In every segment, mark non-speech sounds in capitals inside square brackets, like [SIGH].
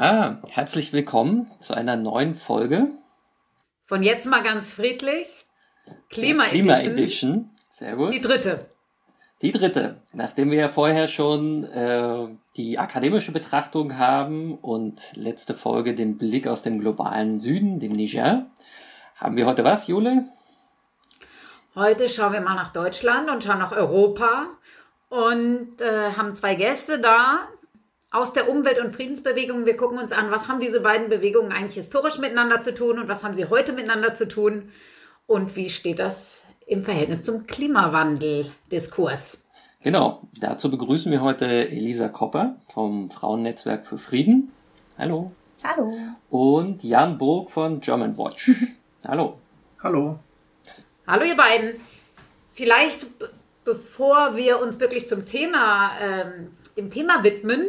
Ja, herzlich willkommen zu einer neuen Folge. Von jetzt mal ganz friedlich. Klima, Klima Edition. Edition. Sehr gut. Die dritte. Die dritte. Nachdem wir ja vorher schon äh, die akademische Betrachtung haben und letzte Folge den Blick aus dem globalen Süden, dem Niger, haben wir heute was, Jule? Heute schauen wir mal nach Deutschland und schauen nach Europa und äh, haben zwei Gäste da, aus der Umwelt- und Friedensbewegung. Wir gucken uns an, was haben diese beiden Bewegungen eigentlich historisch miteinander zu tun und was haben sie heute miteinander zu tun und wie steht das im Verhältnis zum Klimawandel-Diskurs. Genau, dazu begrüßen wir heute Elisa Kopper vom Frauennetzwerk für Frieden. Hallo. Hallo. Und Jan Burg von German Watch. [LAUGHS] Hallo. Hallo. Hallo ihr beiden. Vielleicht bevor wir uns wirklich zum Thema, ähm, dem Thema widmen,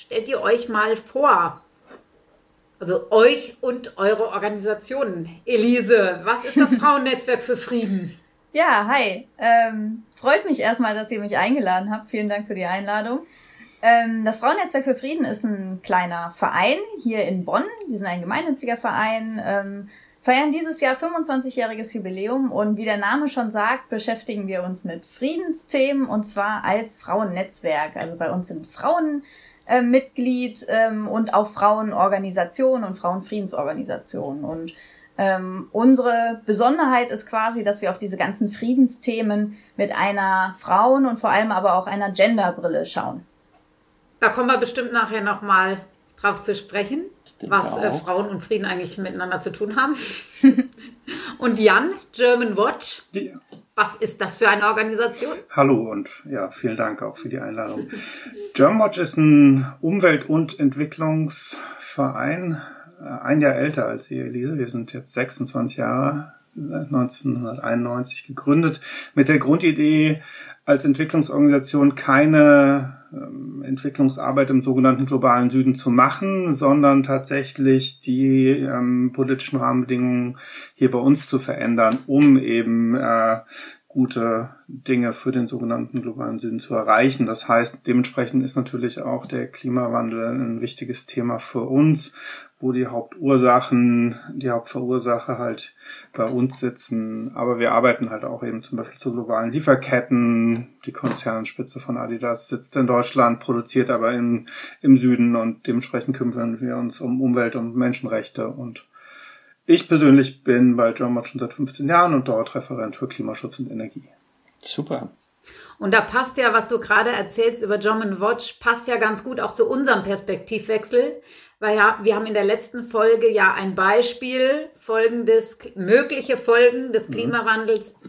stellt ihr euch mal vor. Also euch und eure Organisationen. Elise, was ist das [LAUGHS] Frauennetzwerk für Frieden? Ja, hi. Ähm, freut mich erstmal, dass ihr mich eingeladen habt. Vielen Dank für die Einladung. Ähm, das Frauennetzwerk für Frieden ist ein kleiner Verein hier in Bonn. Wir sind ein gemeinnütziger Verein. Ähm, feiern dieses Jahr 25-jähriges Jubiläum und wie der Name schon sagt, beschäftigen wir uns mit Friedensthemen und zwar als Frauennetzwerk. Also bei uns sind Frauen äh, Mitglied ähm, und auch Frauenorganisationen und Frauenfriedensorganisationen. Und ähm, unsere Besonderheit ist quasi, dass wir auf diese ganzen Friedensthemen mit einer Frauen- und vor allem aber auch einer Genderbrille schauen. Da kommen wir bestimmt nachher nochmal drauf zu sprechen, was äh, Frauen und Frieden eigentlich miteinander zu tun haben. [LAUGHS] und Jan, German Watch. Ja. Was ist das für eine Organisation? Hallo und ja, vielen Dank auch für die Einladung. Germanwatch ist ein Umwelt- und Entwicklungsverein, äh, ein Jahr älter als ihr, Elise. Wir sind jetzt 26 Jahre, 1991 gegründet, mit der Grundidee, als Entwicklungsorganisation keine Entwicklungsarbeit im sogenannten globalen Süden zu machen, sondern tatsächlich die ähm, politischen Rahmenbedingungen hier bei uns zu verändern, um eben äh, gute Dinge für den sogenannten globalen Süden zu erreichen. Das heißt, dementsprechend ist natürlich auch der Klimawandel ein wichtiges Thema für uns, wo die Hauptursachen, die Hauptverursacher halt bei uns sitzen. Aber wir arbeiten halt auch eben zum Beispiel zu globalen Lieferketten. Die Konzernspitze von Adidas sitzt in Deutschland, produziert aber in, im Süden und dementsprechend kümmern wir uns um Umwelt- und Menschenrechte und ich persönlich bin bei German schon seit 15 Jahren und dort Referent für Klimaschutz und Energie. Super. Und da passt ja, was du gerade erzählst über German Watch, passt ja ganz gut auch zu unserem Perspektivwechsel, weil ja, wir haben in der letzten Folge ja ein Beispiel, Folgen des, mögliche Folgen des mhm. Klimawandels mhm.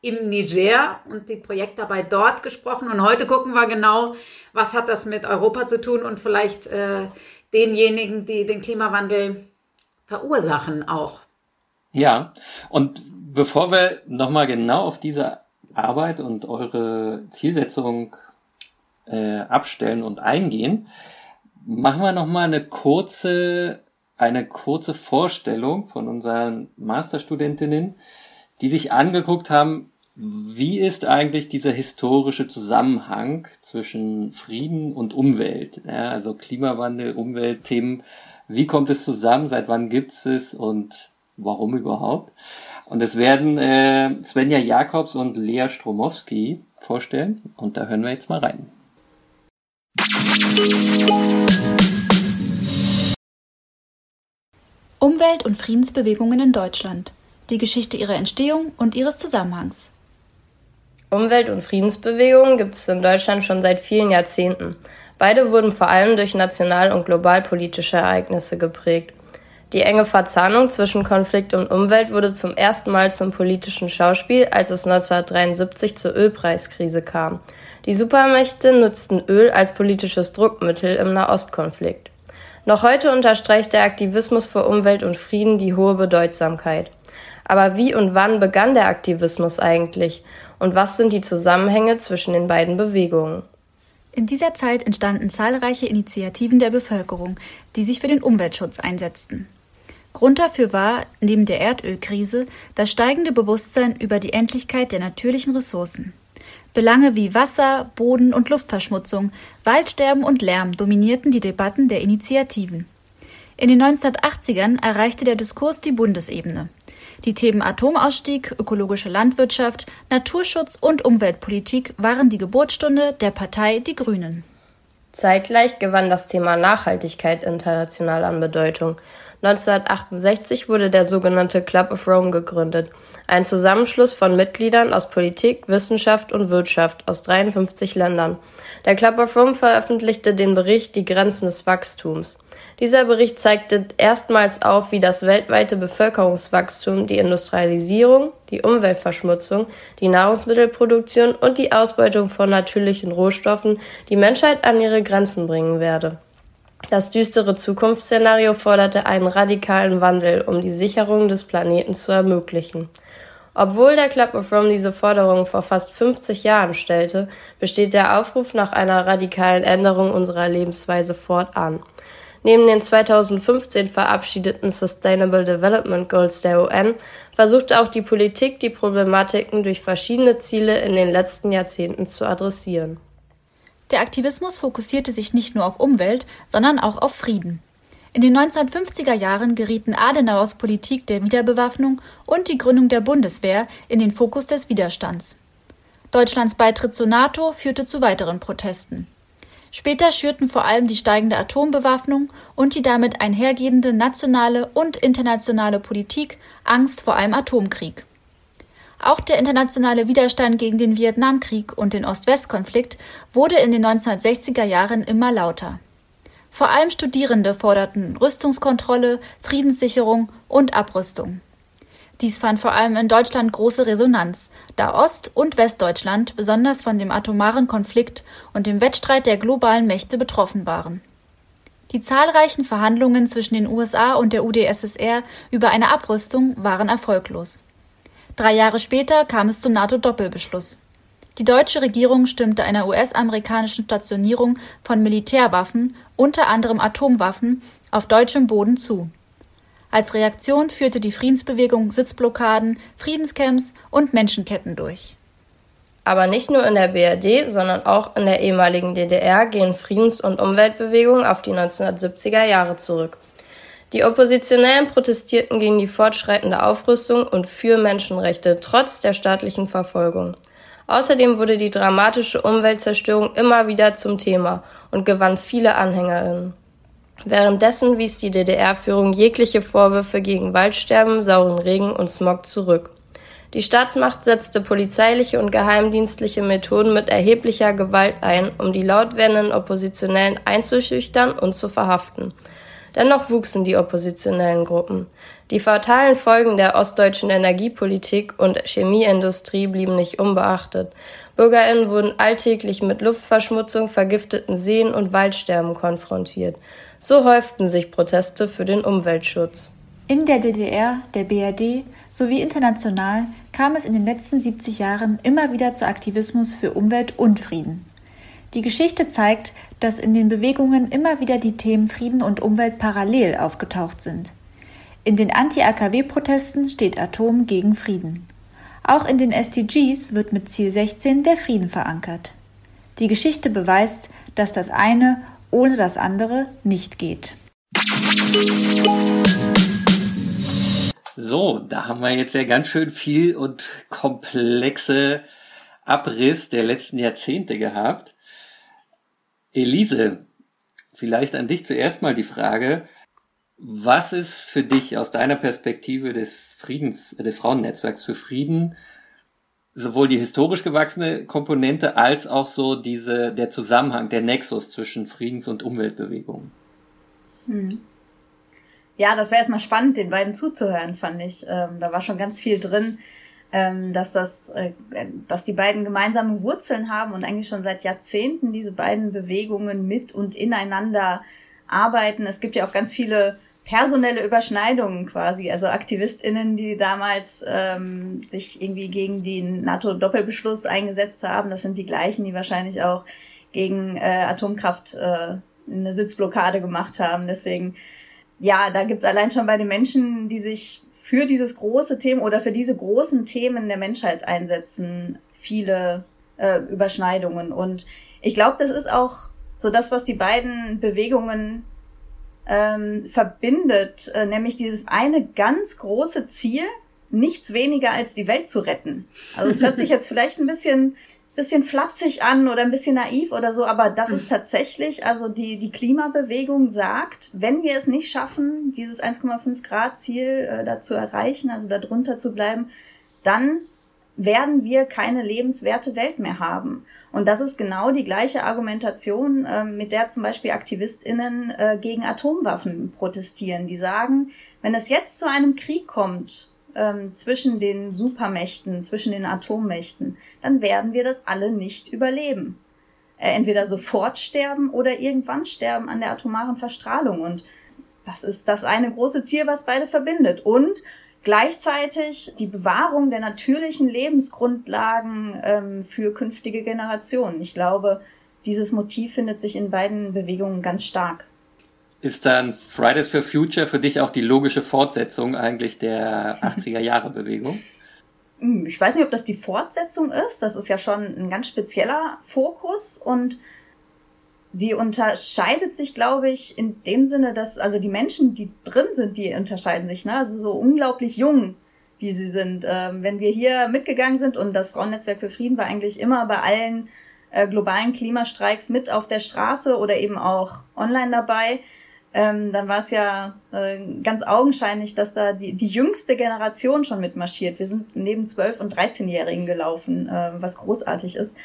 im Niger und die Projektarbeit dort gesprochen. Und heute gucken wir genau, was hat das mit Europa zu tun und vielleicht äh, denjenigen, die den Klimawandel verursachen auch. Ja, und bevor wir nochmal genau auf diese Arbeit und eure Zielsetzung äh, abstellen und eingehen, machen wir nochmal eine kurze, eine kurze Vorstellung von unseren Masterstudentinnen, die sich angeguckt haben, wie ist eigentlich dieser historische Zusammenhang zwischen Frieden und Umwelt? Ja, also Klimawandel, Umweltthemen wie kommt es zusammen, seit wann gibt es und warum überhaupt. Und es werden äh, Svenja Jakobs und Lea Stromowski vorstellen und da hören wir jetzt mal rein. Umwelt- und Friedensbewegungen in Deutschland. Die Geschichte ihrer Entstehung und ihres Zusammenhangs. Umwelt- und Friedensbewegungen gibt es in Deutschland schon seit vielen Jahrzehnten. Beide wurden vor allem durch national- und globalpolitische Ereignisse geprägt. Die enge Verzahnung zwischen Konflikt und Umwelt wurde zum ersten Mal zum politischen Schauspiel, als es 1973 zur Ölpreiskrise kam. Die Supermächte nutzten Öl als politisches Druckmittel im Nahostkonflikt. Noch heute unterstreicht der Aktivismus für Umwelt und Frieden die hohe Bedeutsamkeit. Aber wie und wann begann der Aktivismus eigentlich? Und was sind die Zusammenhänge zwischen den beiden Bewegungen? In dieser Zeit entstanden zahlreiche Initiativen der Bevölkerung, die sich für den Umweltschutz einsetzten. Grund dafür war, neben der Erdölkrise, das steigende Bewusstsein über die Endlichkeit der natürlichen Ressourcen. Belange wie Wasser, Boden und Luftverschmutzung, Waldsterben und Lärm dominierten die Debatten der Initiativen. In den 1980ern erreichte der Diskurs die Bundesebene. Die Themen Atomausstieg, ökologische Landwirtschaft, Naturschutz und Umweltpolitik waren die Geburtsstunde der Partei Die Grünen. Zeitgleich gewann das Thema Nachhaltigkeit international an Bedeutung. 1968 wurde der sogenannte Club of Rome gegründet, ein Zusammenschluss von Mitgliedern aus Politik, Wissenschaft und Wirtschaft aus 53 Ländern. Der Club of Rome veröffentlichte den Bericht Die Grenzen des Wachstums. Dieser Bericht zeigte erstmals auf, wie das weltweite Bevölkerungswachstum die Industrialisierung, die Umweltverschmutzung, die Nahrungsmittelproduktion und die Ausbeutung von natürlichen Rohstoffen die Menschheit an ihre Grenzen bringen werde. Das düstere Zukunftsszenario forderte einen radikalen Wandel, um die Sicherung des Planeten zu ermöglichen. Obwohl der Club of Rome diese Forderung vor fast 50 Jahren stellte, besteht der Aufruf nach einer radikalen Änderung unserer Lebensweise fortan. Neben den 2015 verabschiedeten Sustainable Development Goals der UN versuchte auch die Politik, die Problematiken durch verschiedene Ziele in den letzten Jahrzehnten zu adressieren. Der Aktivismus fokussierte sich nicht nur auf Umwelt, sondern auch auf Frieden. In den 1950er Jahren gerieten Adenauers Politik der Wiederbewaffnung und die Gründung der Bundeswehr in den Fokus des Widerstands. Deutschlands Beitritt zur NATO führte zu weiteren Protesten. Später schürten vor allem die steigende Atombewaffnung und die damit einhergehende nationale und internationale Politik Angst vor einem Atomkrieg. Auch der internationale Widerstand gegen den Vietnamkrieg und den Ost-West-Konflikt wurde in den 1960er Jahren immer lauter. Vor allem Studierende forderten Rüstungskontrolle, Friedenssicherung und Abrüstung. Dies fand vor allem in Deutschland große Resonanz, da Ost- und Westdeutschland besonders von dem atomaren Konflikt und dem Wettstreit der globalen Mächte betroffen waren. Die zahlreichen Verhandlungen zwischen den USA und der UdSSR über eine Abrüstung waren erfolglos. Drei Jahre später kam es zum NATO-Doppelbeschluss. Die deutsche Regierung stimmte einer US-amerikanischen Stationierung von Militärwaffen, unter anderem Atomwaffen, auf deutschem Boden zu. Als Reaktion führte die Friedensbewegung Sitzblockaden, Friedenscamps und Menschenketten durch. Aber nicht nur in der BRD, sondern auch in der ehemaligen DDR gehen Friedens- und Umweltbewegungen auf die 1970er Jahre zurück. Die Oppositionellen protestierten gegen die fortschreitende Aufrüstung und für Menschenrechte trotz der staatlichen Verfolgung. Außerdem wurde die dramatische Umweltzerstörung immer wieder zum Thema und gewann viele Anhängerinnen. Währenddessen wies die DDR-Führung jegliche Vorwürfe gegen Waldsterben, sauren Regen und Smog zurück. Die Staatsmacht setzte polizeiliche und geheimdienstliche Methoden mit erheblicher Gewalt ein, um die laut werdenden Oppositionellen einzuschüchtern und zu verhaften. Dennoch wuchsen die oppositionellen Gruppen. Die fatalen Folgen der ostdeutschen Energiepolitik und Chemieindustrie blieben nicht unbeachtet. Bürgerinnen wurden alltäglich mit Luftverschmutzung, vergifteten Seen und Waldsterben konfrontiert. So häuften sich Proteste für den Umweltschutz. In der DDR, der BRD sowie international kam es in den letzten 70 Jahren immer wieder zu Aktivismus für Umwelt und Frieden. Die Geschichte zeigt, dass in den Bewegungen immer wieder die Themen Frieden und Umwelt parallel aufgetaucht sind. In den Anti-AKW-Protesten steht Atom gegen Frieden. Auch in den SDGs wird mit Ziel 16 der Frieden verankert. Die Geschichte beweist, dass das eine ohne das andere nicht geht. So, da haben wir jetzt ja ganz schön viel und komplexe Abriss der letzten Jahrzehnte gehabt. Elise, vielleicht an dich zuerst mal die Frage, was ist für dich aus deiner Perspektive des Friedens, des Frauennetzwerks für Frieden sowohl die historisch gewachsene Komponente als auch so diese, der Zusammenhang, der Nexus zwischen Friedens- und Umweltbewegungen. Hm. Ja, das wäre erstmal spannend, den beiden zuzuhören, fand ich. Ähm, da war schon ganz viel drin, ähm, dass das, äh, dass die beiden gemeinsame Wurzeln haben und eigentlich schon seit Jahrzehnten diese beiden Bewegungen mit und ineinander arbeiten. Es gibt ja auch ganz viele personelle Überschneidungen quasi. Also AktivistInnen, die damals ähm, sich irgendwie gegen den NATO-Doppelbeschluss eingesetzt haben, das sind die gleichen, die wahrscheinlich auch gegen äh, Atomkraft äh, eine Sitzblockade gemacht haben. Deswegen, ja, da gibt's allein schon bei den Menschen, die sich für dieses große Thema oder für diese großen Themen der Menschheit einsetzen, viele äh, Überschneidungen. Und ich glaube, das ist auch so das, was die beiden Bewegungen ähm, verbindet, äh, nämlich dieses eine ganz große Ziel, nichts weniger als die Welt zu retten. Also es hört sich [LAUGHS] jetzt vielleicht ein bisschen bisschen flapsig an oder ein bisschen naiv oder so, aber das ist tatsächlich, also die, die Klimabewegung sagt, wenn wir es nicht schaffen, dieses 1,5 Grad Ziel äh, da zu erreichen, also da drunter zu bleiben, dann werden wir keine lebenswerte Welt mehr haben. Und das ist genau die gleiche Argumentation, äh, mit der zum Beispiel AktivistInnen äh, gegen Atomwaffen protestieren. Die sagen, wenn es jetzt zu einem Krieg kommt ähm, zwischen den Supermächten, zwischen den Atommächten, dann werden wir das alle nicht überleben. Äh, entweder sofort sterben oder irgendwann sterben an der atomaren Verstrahlung. Und das ist das eine große Ziel, was beide verbindet. Und gleichzeitig die Bewahrung der natürlichen Lebensgrundlagen ähm, für künftige Generationen. Ich glaube, dieses Motiv findet sich in beiden Bewegungen ganz stark. Ist dann Fridays for Future für dich auch die logische Fortsetzung eigentlich der [LAUGHS] 80er Jahre Bewegung? Hm, ich weiß nicht, ob das die Fortsetzung ist. Das ist ja schon ein ganz spezieller Fokus und sie unterscheidet sich, glaube ich, in dem Sinne, dass, also die Menschen, die drin sind, die unterscheiden sich, ne? Also so unglaublich jung, wie sie sind. Ähm, wenn wir hier mitgegangen sind und das Frauennetzwerk für Frieden war eigentlich immer bei allen äh, globalen Klimastreiks mit auf der Straße oder eben auch online dabei, ähm, dann war es ja äh, ganz augenscheinlich, dass da die, die jüngste Generation schon mitmarschiert. Wir sind neben 12- und 13-Jährigen gelaufen, äh, was großartig ist.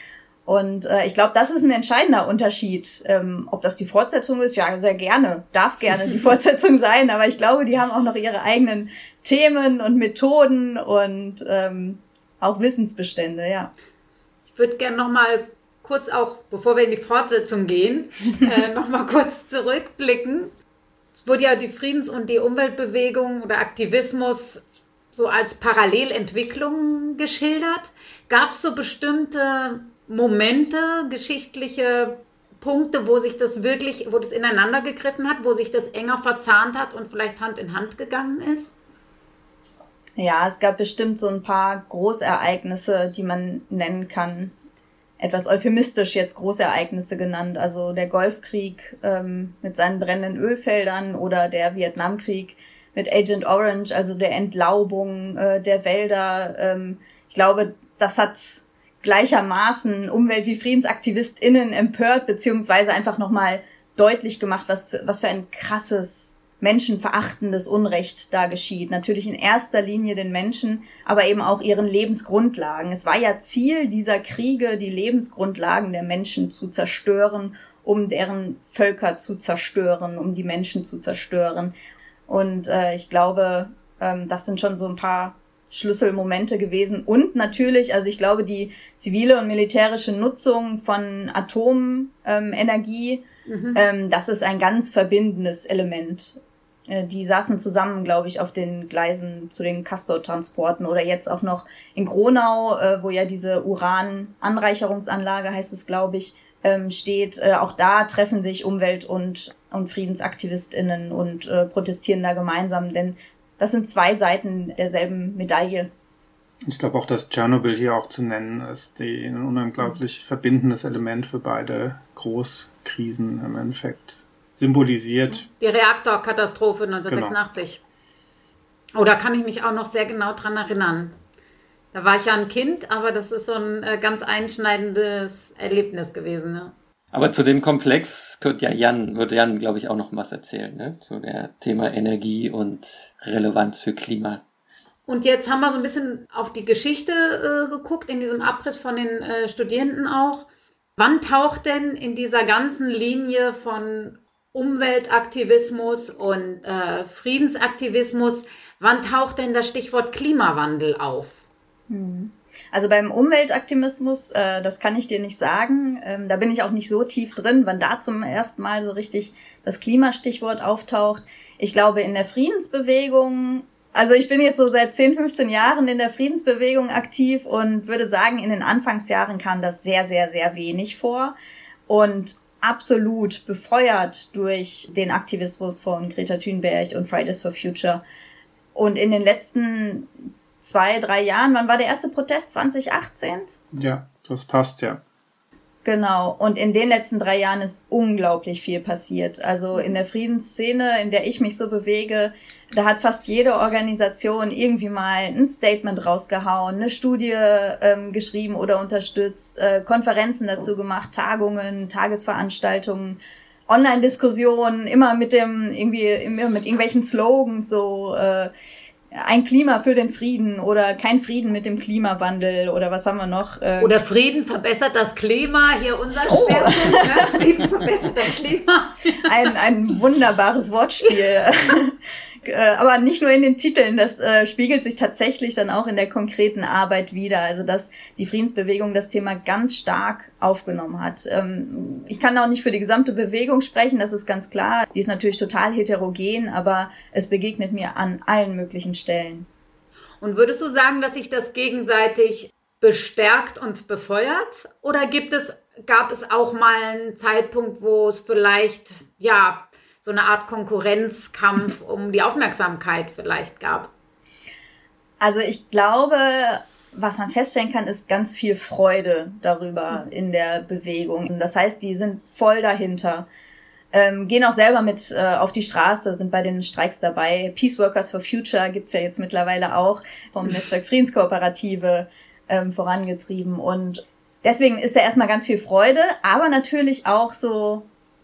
Und äh, ich glaube, das ist ein entscheidender Unterschied. Ähm, ob das die Fortsetzung ist, ja, sehr gerne, darf gerne die [LAUGHS] Fortsetzung sein, aber ich glaube, die haben auch noch ihre eigenen Themen und Methoden und ähm, auch Wissensbestände, ja. Ich würde gerne nochmal kurz auch, bevor wir in die Fortsetzung gehen, [LAUGHS] äh, nochmal kurz zurückblicken. Es wurde ja die Friedens- und die Umweltbewegung oder Aktivismus so als Parallelentwicklung geschildert. Gab es so bestimmte Momente, geschichtliche Punkte, wo sich das wirklich, wo das ineinander gegriffen hat, wo sich das enger verzahnt hat und vielleicht Hand in Hand gegangen ist? Ja, es gab bestimmt so ein paar Großereignisse, die man nennen kann. Etwas euphemistisch jetzt Großereignisse genannt. Also der Golfkrieg ähm, mit seinen brennenden Ölfeldern oder der Vietnamkrieg mit Agent Orange, also der Entlaubung äh, der Wälder. Ähm, ich glaube, das hat gleichermaßen Umwelt- wie FriedensaktivistInnen empört, beziehungsweise einfach nochmal deutlich gemacht, was für, was für ein krasses, menschenverachtendes Unrecht da geschieht. Natürlich in erster Linie den Menschen, aber eben auch ihren Lebensgrundlagen. Es war ja Ziel dieser Kriege, die Lebensgrundlagen der Menschen zu zerstören, um deren Völker zu zerstören, um die Menschen zu zerstören. Und äh, ich glaube, ähm, das sind schon so ein paar Schlüsselmomente gewesen. Und natürlich, also ich glaube, die zivile und militärische Nutzung von Atomenergie, mhm. ähm, das ist ein ganz verbindendes Element. Äh, die saßen zusammen, glaube ich, auf den Gleisen zu den Castor-Transporten oder jetzt auch noch in Gronau, äh, wo ja diese Uran-Anreicherungsanlage, heißt es, glaube ich, ähm, steht. Äh, auch da treffen sich Umwelt- und, und FriedensaktivistInnen und protestieren da gemeinsam, denn das sind zwei Seiten derselben Medaille. Ich glaube auch, dass Tschernobyl hier auch zu nennen ist, die ein unglaublich verbindendes Element für beide Großkrisen im Endeffekt symbolisiert. Die Reaktorkatastrophe 1986. Genau. Oh, da kann ich mich auch noch sehr genau dran erinnern. Da war ich ja ein Kind, aber das ist so ein äh, ganz einschneidendes Erlebnis gewesen. Ne? Aber zu dem Komplex wird ja Jan, wird Jan, glaube ich, auch noch was erzählen, ne? Zu der Thema Energie und Relevanz für Klima. Und jetzt haben wir so ein bisschen auf die Geschichte äh, geguckt, in diesem Abriss von den äh, Studierenden auch. Wann taucht denn in dieser ganzen Linie von Umweltaktivismus und äh, Friedensaktivismus, wann taucht denn das Stichwort Klimawandel auf? Hm. Also beim Umweltaktivismus, äh, das kann ich dir nicht sagen. Ähm, da bin ich auch nicht so tief drin, wann da zum ersten Mal so richtig das Klimastichwort auftaucht. Ich glaube, in der Friedensbewegung, also ich bin jetzt so seit 10, 15 Jahren in der Friedensbewegung aktiv und würde sagen, in den Anfangsjahren kam das sehr, sehr, sehr wenig vor. Und absolut befeuert durch den Aktivismus von Greta Thunberg und Fridays for Future. Und in den letzten zwei, drei Jahren, wann war der erste Protest? 2018? Ja, das passt ja. Genau. Und in den letzten drei Jahren ist unglaublich viel passiert. Also in der Friedensszene, in der ich mich so bewege, da hat fast jede Organisation irgendwie mal ein Statement rausgehauen, eine Studie ähm, geschrieben oder unterstützt, äh, Konferenzen dazu gemacht, Tagungen, Tagesveranstaltungen, Online-Diskussionen, immer mit dem irgendwie immer mit irgendwelchen Slogans so äh, ein Klima für den Frieden oder kein Frieden mit dem Klimawandel oder was haben wir noch? Ähm oder Frieden verbessert das Klima, hier unser oh. Schwerpunkt. Ne? Frieden verbessert das Klima. Ein, ein wunderbares Wortspiel. [LAUGHS] Äh, aber nicht nur in den Titeln, das äh, spiegelt sich tatsächlich dann auch in der konkreten Arbeit wieder. Also dass die Friedensbewegung das Thema ganz stark aufgenommen hat. Ähm, ich kann auch nicht für die gesamte Bewegung sprechen, das ist ganz klar. Die ist natürlich total heterogen, aber es begegnet mir an allen möglichen Stellen. Und würdest du sagen, dass sich das gegenseitig bestärkt und befeuert? Oder gibt es, gab es auch mal einen Zeitpunkt, wo es vielleicht, ja, so eine Art Konkurrenzkampf um die Aufmerksamkeit vielleicht gab? Also ich glaube, was man feststellen kann, ist ganz viel Freude darüber in der Bewegung. Das heißt, die sind voll dahinter. Ähm, gehen auch selber mit äh, auf die Straße, sind bei den Streiks dabei. Peace Workers for Future gibt's ja jetzt mittlerweile auch vom Netzwerk Friedenskooperative ähm, vorangetrieben. Und deswegen ist da erstmal ganz viel Freude, aber natürlich auch so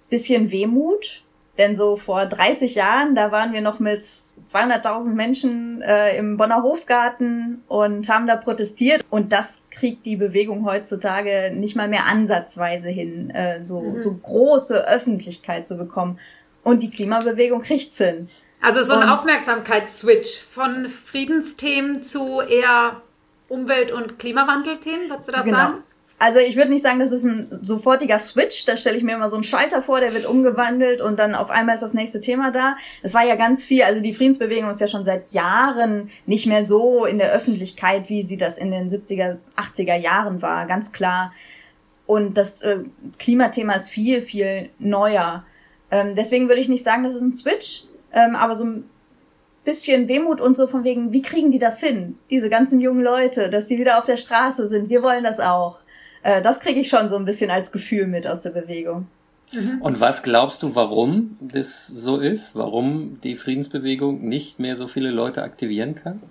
bisschen Wehmut, denn so vor 30 Jahren, da waren wir noch mit 200.000 Menschen äh, im Bonner Hofgarten und haben da protestiert. Und das kriegt die Bewegung heutzutage nicht mal mehr ansatzweise hin, äh, so, mhm. so große Öffentlichkeit zu bekommen. Und die Klimabewegung kriegt's hin. Also so ein Aufmerksamkeitsswitch von Friedensthemen zu eher Umwelt- und Klimawandelthemen, würdest du das genau. sagen? Also ich würde nicht sagen, das ist ein sofortiger Switch. Da stelle ich mir immer so einen Schalter vor, der wird umgewandelt und dann auf einmal ist das nächste Thema da. Es war ja ganz viel, also die Friedensbewegung ist ja schon seit Jahren nicht mehr so in der Öffentlichkeit, wie sie das in den 70er, 80er Jahren war, ganz klar. Und das äh, Klimathema ist viel, viel neuer. Ähm, deswegen würde ich nicht sagen, das ist ein Switch, ähm, aber so ein bisschen Wehmut und so von wegen, wie kriegen die das hin? Diese ganzen jungen Leute, dass sie wieder auf der Straße sind. Wir wollen das auch. Äh, das kriege ich schon so ein bisschen als Gefühl mit aus der Bewegung. Mhm. Und was glaubst du, warum das so ist? Warum die Friedensbewegung nicht mehr so viele Leute aktivieren kann?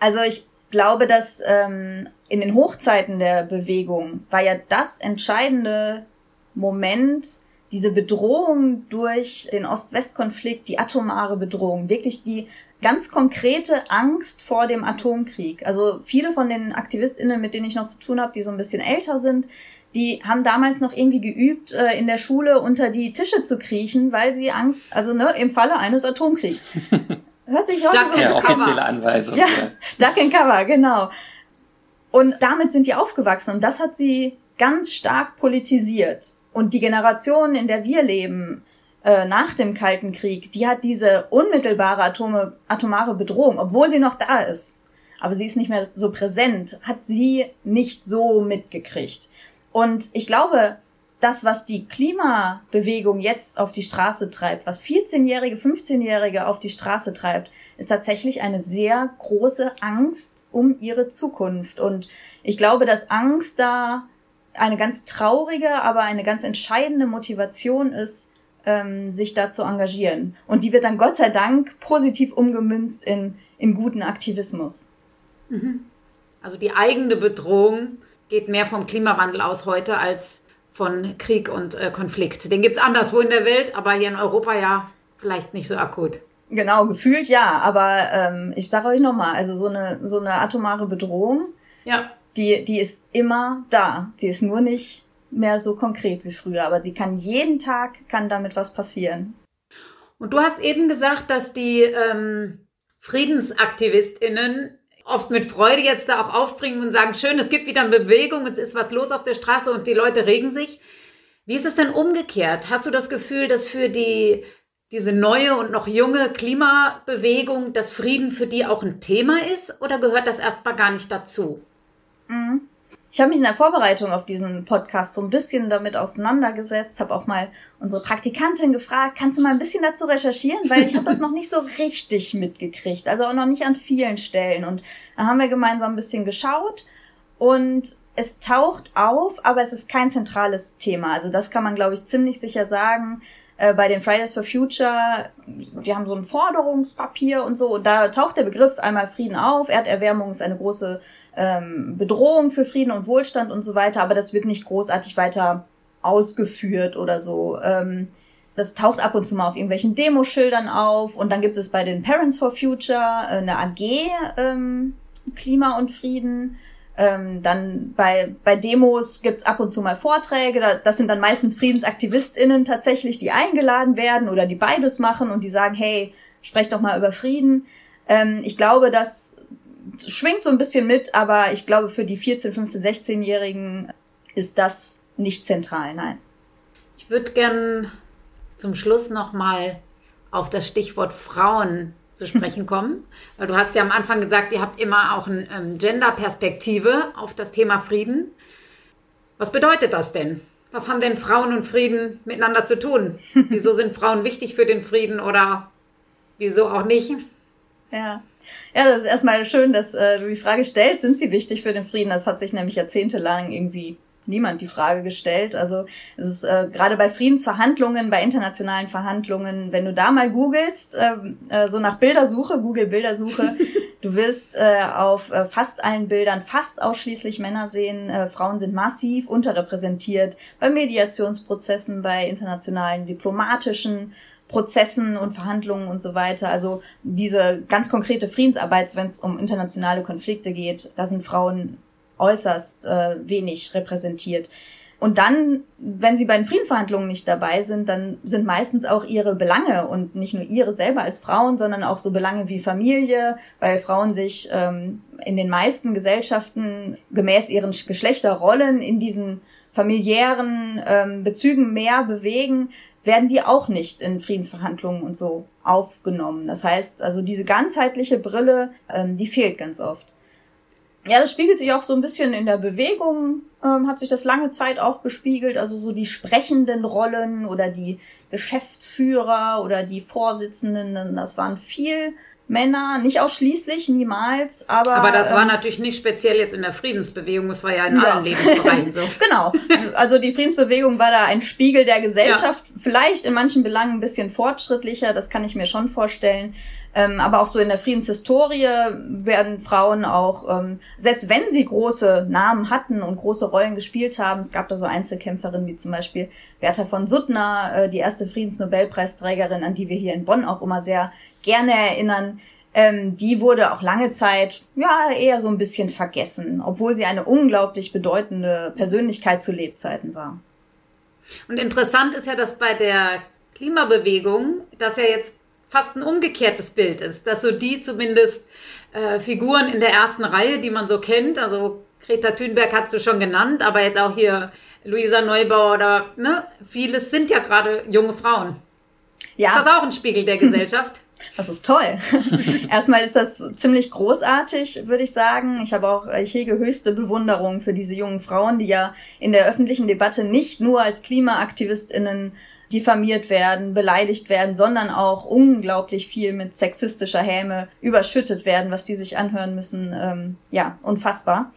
Also ich glaube, dass ähm, in den Hochzeiten der Bewegung war ja das entscheidende Moment, diese Bedrohung durch den Ost-West-Konflikt, die atomare Bedrohung, wirklich die ganz konkrete Angst vor dem Atomkrieg. Also viele von den AktivistInnen, mit denen ich noch zu tun habe, die so ein bisschen älter sind, die haben damals noch irgendwie geübt, äh, in der Schule unter die Tische zu kriechen, weil sie Angst, also ne, im Falle eines Atomkriegs. [LAUGHS] Hört sich heute Duck so ja, offizielle Anweisung. Ja, ja, [LAUGHS] Duck and Cover, genau. Und damit sind die aufgewachsen und das hat sie ganz stark politisiert. Und die Generation, in der wir leben, äh, nach dem Kalten Krieg, die hat diese unmittelbare Atome, atomare Bedrohung, obwohl sie noch da ist, aber sie ist nicht mehr so präsent, hat sie nicht so mitgekriegt. Und ich glaube, das, was die Klimabewegung jetzt auf die Straße treibt, was 14-Jährige, 15-Jährige auf die Straße treibt, ist tatsächlich eine sehr große Angst um ihre Zukunft. Und ich glaube, dass Angst da eine ganz traurige, aber eine ganz entscheidende Motivation ist, ähm, sich da zu engagieren. Und die wird dann Gott sei Dank positiv umgemünzt in, in guten Aktivismus. Mhm. Also die eigene Bedrohung geht mehr vom Klimawandel aus heute als von Krieg und äh, Konflikt. Den gibt es anderswo in der Welt, aber hier in Europa ja vielleicht nicht so akut. Genau, gefühlt ja, aber ähm, ich sage euch nochmal, also so eine, so eine atomare Bedrohung, ja. die, die ist immer da. Die ist nur nicht mehr so konkret wie früher, aber sie kann jeden Tag, kann damit was passieren. Und du hast eben gesagt, dass die ähm, FriedensaktivistInnen oft mit Freude jetzt da auch aufspringen und sagen, schön, es gibt wieder eine Bewegung, es ist was los auf der Straße und die Leute regen sich. Wie ist es denn umgekehrt? Hast du das Gefühl, dass für die, diese neue und noch junge Klimabewegung das Frieden für die auch ein Thema ist oder gehört das erstmal gar nicht dazu? Mhm. Ich habe mich in der Vorbereitung auf diesen Podcast so ein bisschen damit auseinandergesetzt, habe auch mal unsere Praktikantin gefragt, kannst du mal ein bisschen dazu recherchieren, weil ich habe das noch nicht so richtig mitgekriegt, also auch noch nicht an vielen Stellen. Und dann haben wir gemeinsam ein bisschen geschaut und es taucht auf, aber es ist kein zentrales Thema. Also das kann man, glaube ich, ziemlich sicher sagen. Äh, bei den Fridays for Future, die haben so ein Forderungspapier und so, und da taucht der Begriff einmal Frieden auf. Erderwärmung ist eine große ähm, Bedrohung für Frieden und Wohlstand und so weiter, aber das wird nicht großartig weiter ausgeführt oder so. Ähm, das taucht ab und zu mal auf irgendwelchen Demoschildern auf und dann gibt es bei den Parents for Future äh, eine AG ähm, Klima und Frieden. Ähm, dann bei, bei Demos gibt's ab und zu mal Vorträge. Das sind dann meistens FriedensaktivistInnen tatsächlich, die eingeladen werden oder die beides machen und die sagen, hey, sprecht doch mal über Frieden. Ähm, ich glaube, dass schwingt so ein bisschen mit, aber ich glaube, für die 14, 15, 16-Jährigen ist das nicht zentral, nein. Ich würde gern zum Schluss nochmal auf das Stichwort Frauen zu sprechen [LAUGHS] kommen. Weil du hast ja am Anfang gesagt, ihr habt immer auch eine ähm, Gender-Perspektive auf das Thema Frieden. Was bedeutet das denn? Was haben denn Frauen und Frieden miteinander zu tun? [LAUGHS] Wieso sind Frauen wichtig für den Frieden oder wieso auch nicht? Ja. Ja, das ist erstmal schön, dass äh, du die Frage stellst, sind sie wichtig für den Frieden? Das hat sich nämlich jahrzehntelang irgendwie niemand die Frage gestellt. Also es ist äh, gerade bei Friedensverhandlungen, bei internationalen Verhandlungen, wenn du da mal googelst, äh, äh, so nach Bildersuche, Google Bildersuche, [LAUGHS] du wirst äh, auf äh, fast allen Bildern fast ausschließlich Männer sehen. Äh, Frauen sind massiv unterrepräsentiert bei Mediationsprozessen, bei internationalen diplomatischen Prozessen und Verhandlungen und so weiter. Also diese ganz konkrete Friedensarbeit, wenn es um internationale Konflikte geht, da sind Frauen äußerst äh, wenig repräsentiert. Und dann, wenn sie bei den Friedensverhandlungen nicht dabei sind, dann sind meistens auch ihre Belange und nicht nur ihre selber als Frauen, sondern auch so Belange wie Familie, weil Frauen sich ähm, in den meisten Gesellschaften gemäß ihren Geschlechterrollen in diesen familiären ähm, Bezügen mehr bewegen, werden die auch nicht in Friedensverhandlungen und so aufgenommen. Das heißt, also diese ganzheitliche Brille, ähm, die fehlt ganz oft. Ja, das spiegelt sich auch so ein bisschen in der Bewegung, ähm, hat sich das lange Zeit auch gespiegelt. Also so die sprechenden Rollen oder die Geschäftsführer oder die Vorsitzenden, das waren viel Männer, nicht ausschließlich, niemals, aber. Aber das war ähm, natürlich nicht speziell jetzt in der Friedensbewegung, es war ja in ja. allen Lebensbereichen so. [LAUGHS] genau. Also die Friedensbewegung war da ein Spiegel der Gesellschaft, ja. vielleicht in manchen Belangen ein bisschen fortschrittlicher, das kann ich mir schon vorstellen. Ähm, aber auch so in der Friedenshistorie werden Frauen auch, ähm, selbst wenn sie große Namen hatten und große Rollen gespielt haben, es gab da so Einzelkämpferinnen wie zum Beispiel Bertha von Suttner, äh, die erste Friedensnobelpreisträgerin, an die wir hier in Bonn auch immer sehr gerne erinnern, ähm, die wurde auch lange Zeit ja eher so ein bisschen vergessen, obwohl sie eine unglaublich bedeutende Persönlichkeit zu Lebzeiten war. Und interessant ist ja, dass bei der Klimabewegung, dass ja jetzt fast ein umgekehrtes Bild ist, dass so die zumindest äh, Figuren in der ersten Reihe, die man so kennt, also Greta Thunberg hast du schon genannt, aber jetzt auch hier Luisa Neubauer oder ne, vieles sind ja gerade junge Frauen. Ja. Ist das auch ein Spiegel der [LAUGHS] Gesellschaft? Das ist toll. [LAUGHS] Erstmal ist das ziemlich großartig, würde ich sagen. Ich habe auch, ich hege höchste Bewunderung für diese jungen Frauen, die ja in der öffentlichen Debatte nicht nur als KlimaaktivistInnen diffamiert werden, beleidigt werden, sondern auch unglaublich viel mit sexistischer Häme überschüttet werden, was die sich anhören müssen. Ähm, ja, unfassbar.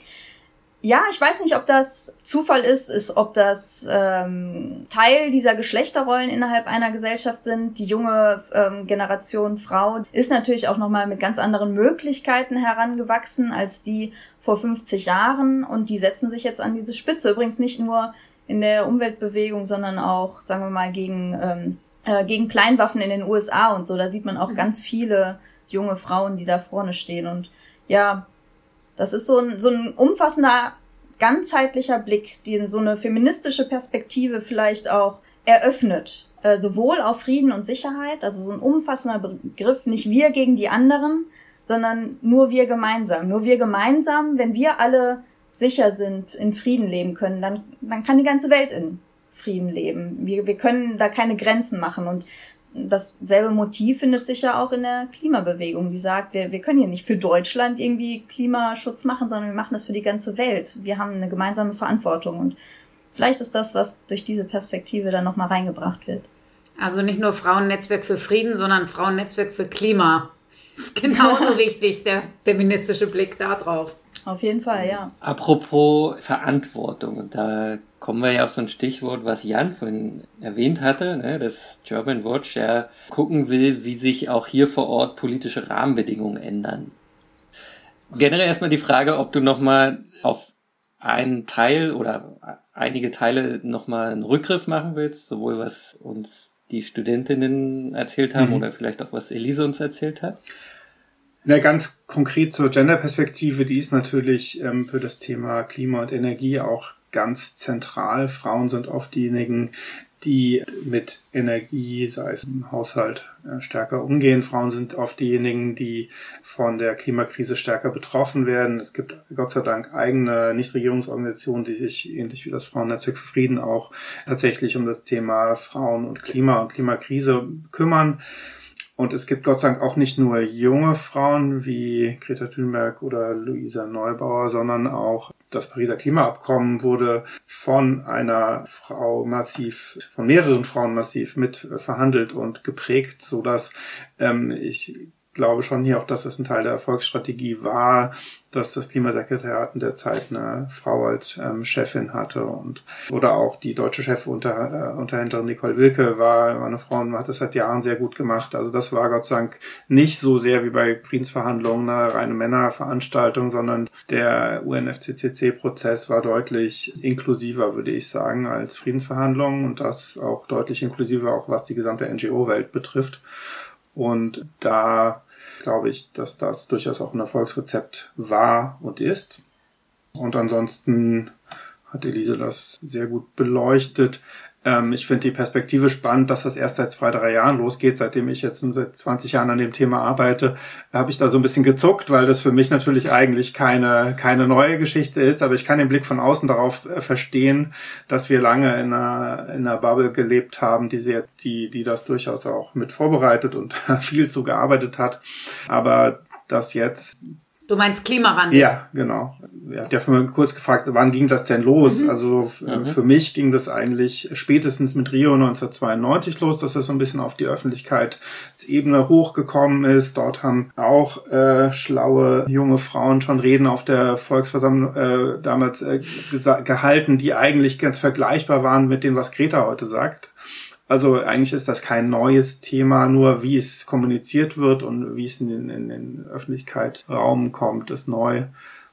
Ja, ich weiß nicht, ob das Zufall ist, ist, ob das ähm, Teil dieser Geschlechterrollen innerhalb einer Gesellschaft sind. Die junge ähm, Generation Frau ist natürlich auch nochmal mit ganz anderen Möglichkeiten herangewachsen als die vor 50 Jahren und die setzen sich jetzt an diese Spitze. Übrigens nicht nur in der Umweltbewegung, sondern auch, sagen wir mal, gegen, ähm, äh, gegen Kleinwaffen in den USA und so. Da sieht man auch mhm. ganz viele junge Frauen, die da vorne stehen und ja, das ist so ein, so ein umfassender, ganzheitlicher Blick, den so eine feministische Perspektive vielleicht auch eröffnet. Äh, sowohl auf Frieden und Sicherheit, also so ein umfassender Begriff, nicht wir gegen die anderen, sondern nur wir gemeinsam. Nur wir gemeinsam, wenn wir alle sicher sind, in Frieden leben können, dann, dann kann die ganze Welt in Frieden leben. Wir, wir können da keine Grenzen machen. Und dasselbe Motiv findet sich ja auch in der Klimabewegung, die sagt, wir, wir können hier nicht für Deutschland irgendwie Klimaschutz machen, sondern wir machen das für die ganze Welt. Wir haben eine gemeinsame Verantwortung und vielleicht ist das, was durch diese Perspektive dann nochmal reingebracht wird. Also nicht nur Frauennetzwerk für Frieden, sondern Frauennetzwerk für Klima. [LAUGHS] Ist genauso [LAUGHS] wichtig, der feministische Blick da drauf. Auf jeden Fall, ja. Apropos Verantwortung, da kommen wir ja auf so ein Stichwort, was Jan vorhin erwähnt hatte, ne, dass German Watch ja gucken will, wie sich auch hier vor Ort politische Rahmenbedingungen ändern. Generell erstmal die Frage, ob du nochmal auf einen Teil oder einige Teile nochmal einen Rückgriff machen willst, sowohl was uns die Studentinnen erzählt haben mhm. oder vielleicht auch was Elise uns erzählt hat. Na, ganz konkret zur Genderperspektive, die ist natürlich ähm, für das Thema Klima und Energie auch ganz zentral. Frauen sind oft diejenigen, die mit Energie, sei es im Haushalt, äh, stärker umgehen. Frauen sind oft diejenigen, die von der Klimakrise stärker betroffen werden. Es gibt Gott sei Dank eigene Nichtregierungsorganisationen, die sich ähnlich wie das Frauennetzwerk für Frieden auch tatsächlich um das Thema Frauen und Klima und Klimakrise kümmern. Und es gibt Gott sei Dank auch nicht nur junge Frauen wie Greta Thunberg oder Luisa Neubauer, sondern auch das Pariser Klimaabkommen wurde von einer Frau massiv, von mehreren Frauen massiv mit verhandelt und geprägt, so dass ähm, ich glaube schon hier auch, dass das ein Teil der Erfolgsstrategie war, dass das Klimasekretariat in der Zeit eine Frau als ähm, Chefin hatte und oder auch die deutsche Chefunterhändlerin äh, Unterhändlerin Nicole Wilke war eine Frau und hat das seit Jahren sehr gut gemacht. Also das war Gott sei Dank nicht so sehr wie bei Friedensverhandlungen eine reine Männerveranstaltung, sondern der UNFCCC-Prozess war deutlich inklusiver, würde ich sagen, als Friedensverhandlungen und das auch deutlich inklusiver, auch was die gesamte NGO-Welt betrifft. Und da glaube ich, dass das durchaus auch ein Erfolgsrezept war und ist. Und ansonsten hat Elise das sehr gut beleuchtet. Ähm, ich finde die Perspektive spannend, dass das erst seit zwei, drei Jahren losgeht. Seitdem ich jetzt seit 20 Jahren an dem Thema arbeite, habe ich da so ein bisschen gezuckt, weil das für mich natürlich eigentlich keine, keine neue Geschichte ist. Aber ich kann den Blick von außen darauf äh, verstehen, dass wir lange in einer, in einer Bubble gelebt haben, die, sehr, die, die das durchaus auch mit vorbereitet und [LAUGHS] viel zu gearbeitet hat. Aber dass jetzt Du meinst Klimawandel? Ja, genau. Ihr habt ja für mich kurz gefragt, wann ging das denn los? Mhm. Also mhm. für mich ging das eigentlich spätestens mit Rio 1992 los, dass das so ein bisschen auf die Öffentlichkeitsebene hochgekommen ist. Dort haben auch äh, schlaue junge Frauen schon Reden auf der Volksversammlung äh, damals äh, gehalten, die eigentlich ganz vergleichbar waren mit dem, was Greta heute sagt. Also eigentlich ist das kein neues Thema, nur wie es kommuniziert wird und wie es in den, in den Öffentlichkeitsraum kommt, ist neu.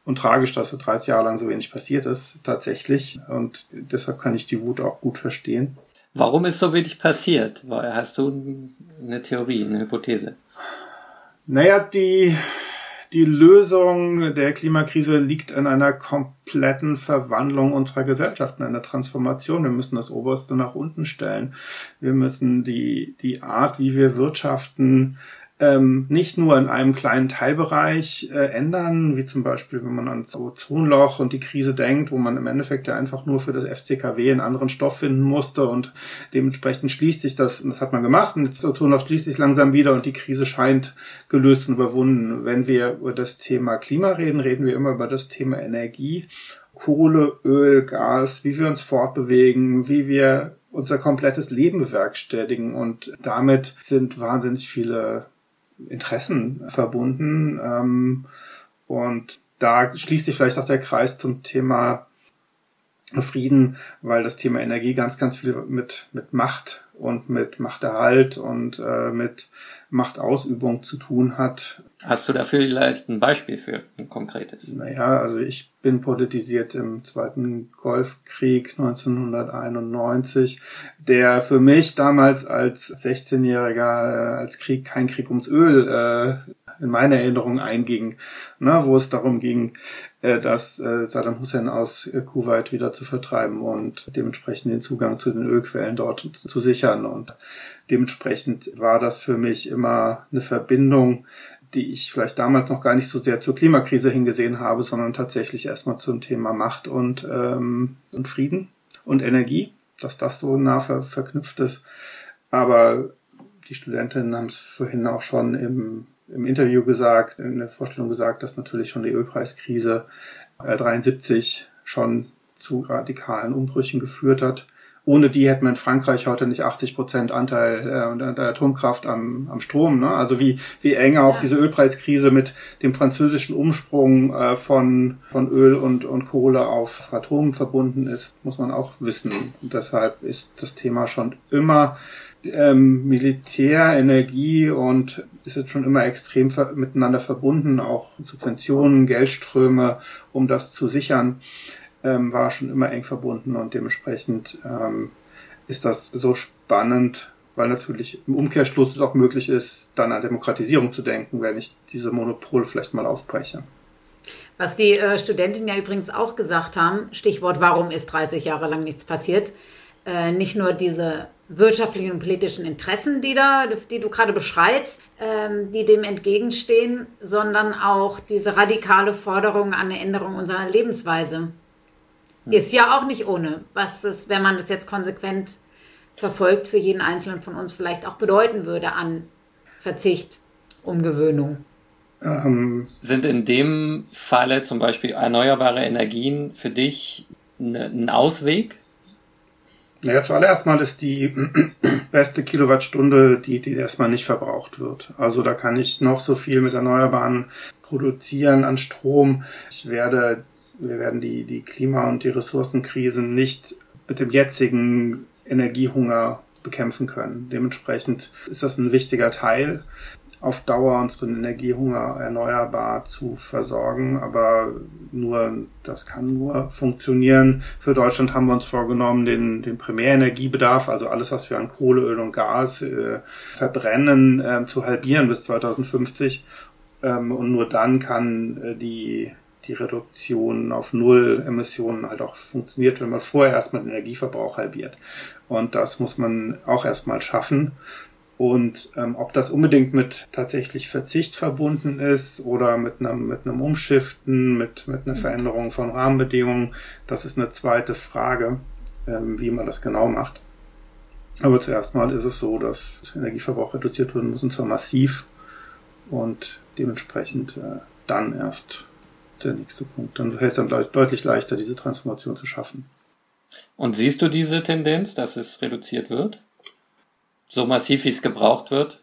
Und tragisch, dass so 30 Jahre lang so wenig passiert ist, tatsächlich. Und deshalb kann ich die Wut auch gut verstehen. Warum ist so wenig passiert? Hast du eine Theorie, eine Hypothese? Naja, die die Lösung der Klimakrise liegt in einer kompletten Verwandlung unserer Gesellschaft, in einer Transformation. Wir müssen das Oberste nach unten stellen. Wir müssen die, die Art, wie wir wirtschaften, ähm, nicht nur in einem kleinen Teilbereich äh, ändern, wie zum Beispiel, wenn man ans Ozonloch und die Krise denkt, wo man im Endeffekt ja einfach nur für das FCKW einen anderen Stoff finden musste und dementsprechend schließt sich das, und das hat man gemacht, und das Ozonloch schließt sich langsam wieder und die Krise scheint gelöst und überwunden. Wenn wir über das Thema Klima reden, reden wir immer über das Thema Energie. Kohle, Öl, Gas, wie wir uns fortbewegen, wie wir unser komplettes Leben bewerkstelligen. Und damit sind wahnsinnig viele Interessen verbunden. Ähm, und da schließt sich vielleicht auch der Kreis zum Thema Frieden, weil das Thema Energie ganz, ganz viel mit, mit Macht und mit Machterhalt und äh, mit Machtausübung zu tun hat. Hast du dafür vielleicht ein Beispiel für ein konkretes? Naja, also ich bin politisiert im Zweiten Golfkrieg 1991, der für mich damals als 16-Jähriger äh, als Krieg kein Krieg ums Öl äh, in meine Erinnerung einging, ne, wo es darum ging, äh, dass äh, Saddam Hussein aus äh, Kuwait wieder zu vertreiben und dementsprechend den Zugang zu den Ölquellen dort zu sichern. Und dementsprechend war das für mich immer eine Verbindung, die ich vielleicht damals noch gar nicht so sehr zur Klimakrise hingesehen habe, sondern tatsächlich erstmal zum Thema Macht und, ähm, und Frieden und Energie, dass das so nah ver verknüpft ist. Aber die Studentinnen haben es vorhin auch schon im, im Interview gesagt, in der Vorstellung gesagt, dass natürlich schon die Ölpreiskrise äh, 73 schon zu radikalen Umbrüchen geführt hat ohne die hätten wir in Frankreich heute nicht 80 Prozent Anteil äh, der Atomkraft am, am Strom. Ne? Also wie, wie eng auch diese Ölpreiskrise mit dem französischen Umsprung äh, von, von Öl und, und Kohle auf Atom verbunden ist, muss man auch wissen. Und deshalb ist das Thema schon immer ähm, Militär, Energie und ist jetzt schon immer extrem ver miteinander verbunden, auch Subventionen, Geldströme, um das zu sichern ähm, war schon immer eng verbunden und dementsprechend ähm, ist das so spannend, weil natürlich im Umkehrschluss es auch möglich ist, dann an Demokratisierung zu denken, wenn ich diese Monopole vielleicht mal aufbreche. Was die äh, Studentinnen ja übrigens auch gesagt haben, Stichwort, warum ist 30 Jahre lang nichts passiert? Äh, nicht nur diese wirtschaftlichen und politischen Interessen, die da, die du gerade beschreibst, ähm, die dem entgegenstehen, sondern auch diese radikale Forderung an eine Änderung unserer Lebensweise. Hm. Ist ja auch nicht ohne, was es, wenn man das jetzt konsequent verfolgt, für jeden Einzelnen von uns vielleicht auch bedeuten würde an Verzicht, Umgewöhnung. Ähm, Sind in dem Falle zum Beispiel erneuerbare Energien für dich ne, ein Ausweg? Naja, zuallererst mal ist die [CLEARS THROAT] beste Kilowattstunde die, die erstmal nicht verbraucht wird. Also da kann ich noch so viel mit Erneuerbaren produzieren an Strom. Ich werde wir werden die, die Klima- und die Ressourcenkrisen nicht mit dem jetzigen Energiehunger bekämpfen können. Dementsprechend ist das ein wichtiger Teil, auf Dauer unseren Energiehunger erneuerbar zu versorgen. Aber nur, das kann nur funktionieren. Für Deutschland haben wir uns vorgenommen, den, den Primärenergiebedarf, also alles, was wir an Kohle, Öl und Gas äh, verbrennen, äh, zu halbieren bis 2050. Ähm, und nur dann kann äh, die die Reduktion auf Null Emissionen halt auch funktioniert, wenn man vorher erstmal den Energieverbrauch halbiert. Und das muss man auch erstmal schaffen. Und ähm, ob das unbedingt mit tatsächlich Verzicht verbunden ist oder mit einem, mit einem Umschiften, mit, mit einer Veränderung von Rahmenbedingungen, das ist eine zweite Frage, ähm, wie man das genau macht. Aber zuerst mal ist es so, dass Energieverbrauch reduziert werden muss, und zwar massiv. Und dementsprechend äh, dann erst der nächste Punkt. Dann fällt es dann deutlich leichter, diese Transformation zu schaffen. Und siehst du diese Tendenz, dass es reduziert wird? So massiv, wie es gebraucht wird?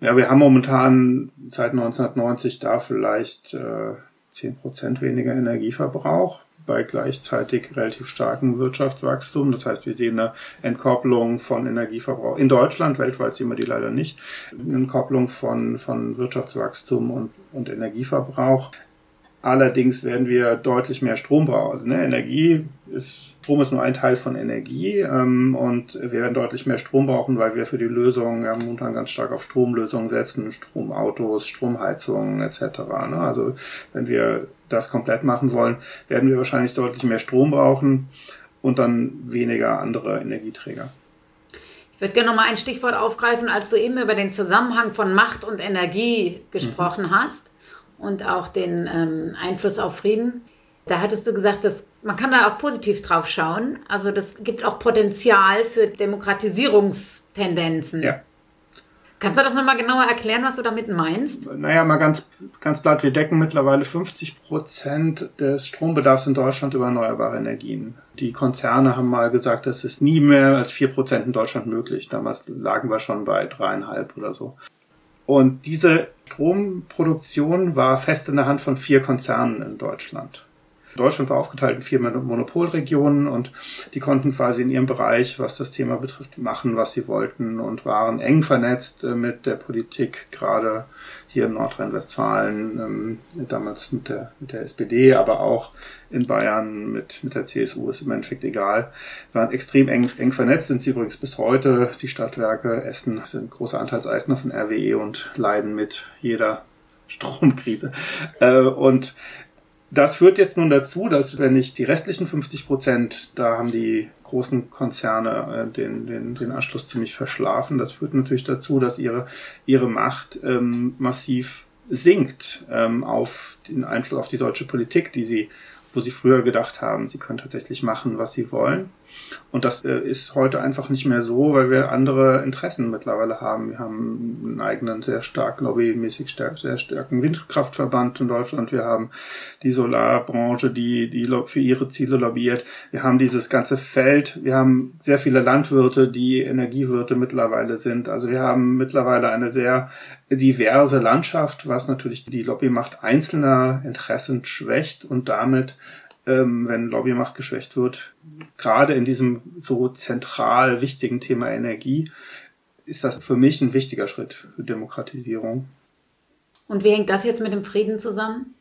Ja, wir haben momentan seit 1990 da vielleicht äh, 10% weniger Energieverbrauch bei gleichzeitig relativ starkem Wirtschaftswachstum. Das heißt, wir sehen eine Entkopplung von Energieverbrauch in Deutschland, weltweit sehen wir die leider nicht, eine Entkopplung von, von Wirtschaftswachstum und, und Energieverbrauch. Allerdings werden wir deutlich mehr Strom brauchen. Ne, Energie ist, Strom ist nur ein Teil von Energie ähm, und wir werden deutlich mehr Strom brauchen, weil wir für die Lösung ja, momentan ganz stark auf Stromlösungen setzen, Stromautos, Stromheizungen etc. Ne? Also wenn wir das komplett machen wollen, werden wir wahrscheinlich deutlich mehr Strom brauchen und dann weniger andere Energieträger. Ich würde gerne noch mal ein Stichwort aufgreifen, als du eben über den Zusammenhang von Macht und Energie gesprochen mhm. hast und auch den ähm, Einfluss auf Frieden. Da hattest du gesagt, dass man kann da auch positiv drauf schauen. Also das gibt auch Potenzial für Demokratisierungstendenzen. Ja. Kannst du das nochmal genauer erklären, was du damit meinst? Naja, mal ganz, ganz platt. Wir decken mittlerweile 50 Prozent des Strombedarfs in Deutschland über erneuerbare Energien. Die Konzerne haben mal gesagt, das ist nie mehr als vier Prozent in Deutschland möglich. Damals lagen wir schon bei dreieinhalb oder so. Und diese Stromproduktion war fest in der Hand von vier Konzernen in Deutschland. Deutschland war aufgeteilt in vier Monopolregionen und die konnten quasi in ihrem Bereich, was das Thema betrifft, machen, was sie wollten und waren eng vernetzt äh, mit der Politik, gerade hier in Nordrhein-Westfalen, ähm, damals mit der, mit der SPD, aber auch in Bayern mit, mit der CSU, ist im Endeffekt egal. Waren extrem eng, eng vernetzt, sind sie übrigens bis heute. Die Stadtwerke Essen sind große Anteilseigner von RWE und leiden mit jeder Stromkrise. Äh, und das führt jetzt nun dazu, dass wenn ich die restlichen 50 Prozent, da haben die großen Konzerne äh, den, den, den Anschluss ziemlich verschlafen. Das führt natürlich dazu, dass ihre, ihre Macht ähm, massiv sinkt ähm, auf den Einfluss auf die deutsche Politik, die sie, wo sie früher gedacht haben, sie können tatsächlich machen, was sie wollen. Und das äh, ist heute einfach nicht mehr so, weil wir andere Interessen mittlerweile haben. Wir haben einen eigenen, sehr stark lobbymäßig sehr starken Windkraftverband in Deutschland. Wir haben die Solarbranche, die, die für ihre Ziele lobbyiert. Wir haben dieses ganze Feld. Wir haben sehr viele Landwirte, die Energiewirte mittlerweile sind. Also wir haben mittlerweile eine sehr diverse Landschaft, was natürlich die Lobbymacht einzelner Interessen schwächt und damit ähm, wenn Lobbymacht geschwächt wird, gerade in diesem so zentral wichtigen Thema Energie, ist das für mich ein wichtiger Schritt für Demokratisierung. Und wie hängt das jetzt mit dem Frieden zusammen?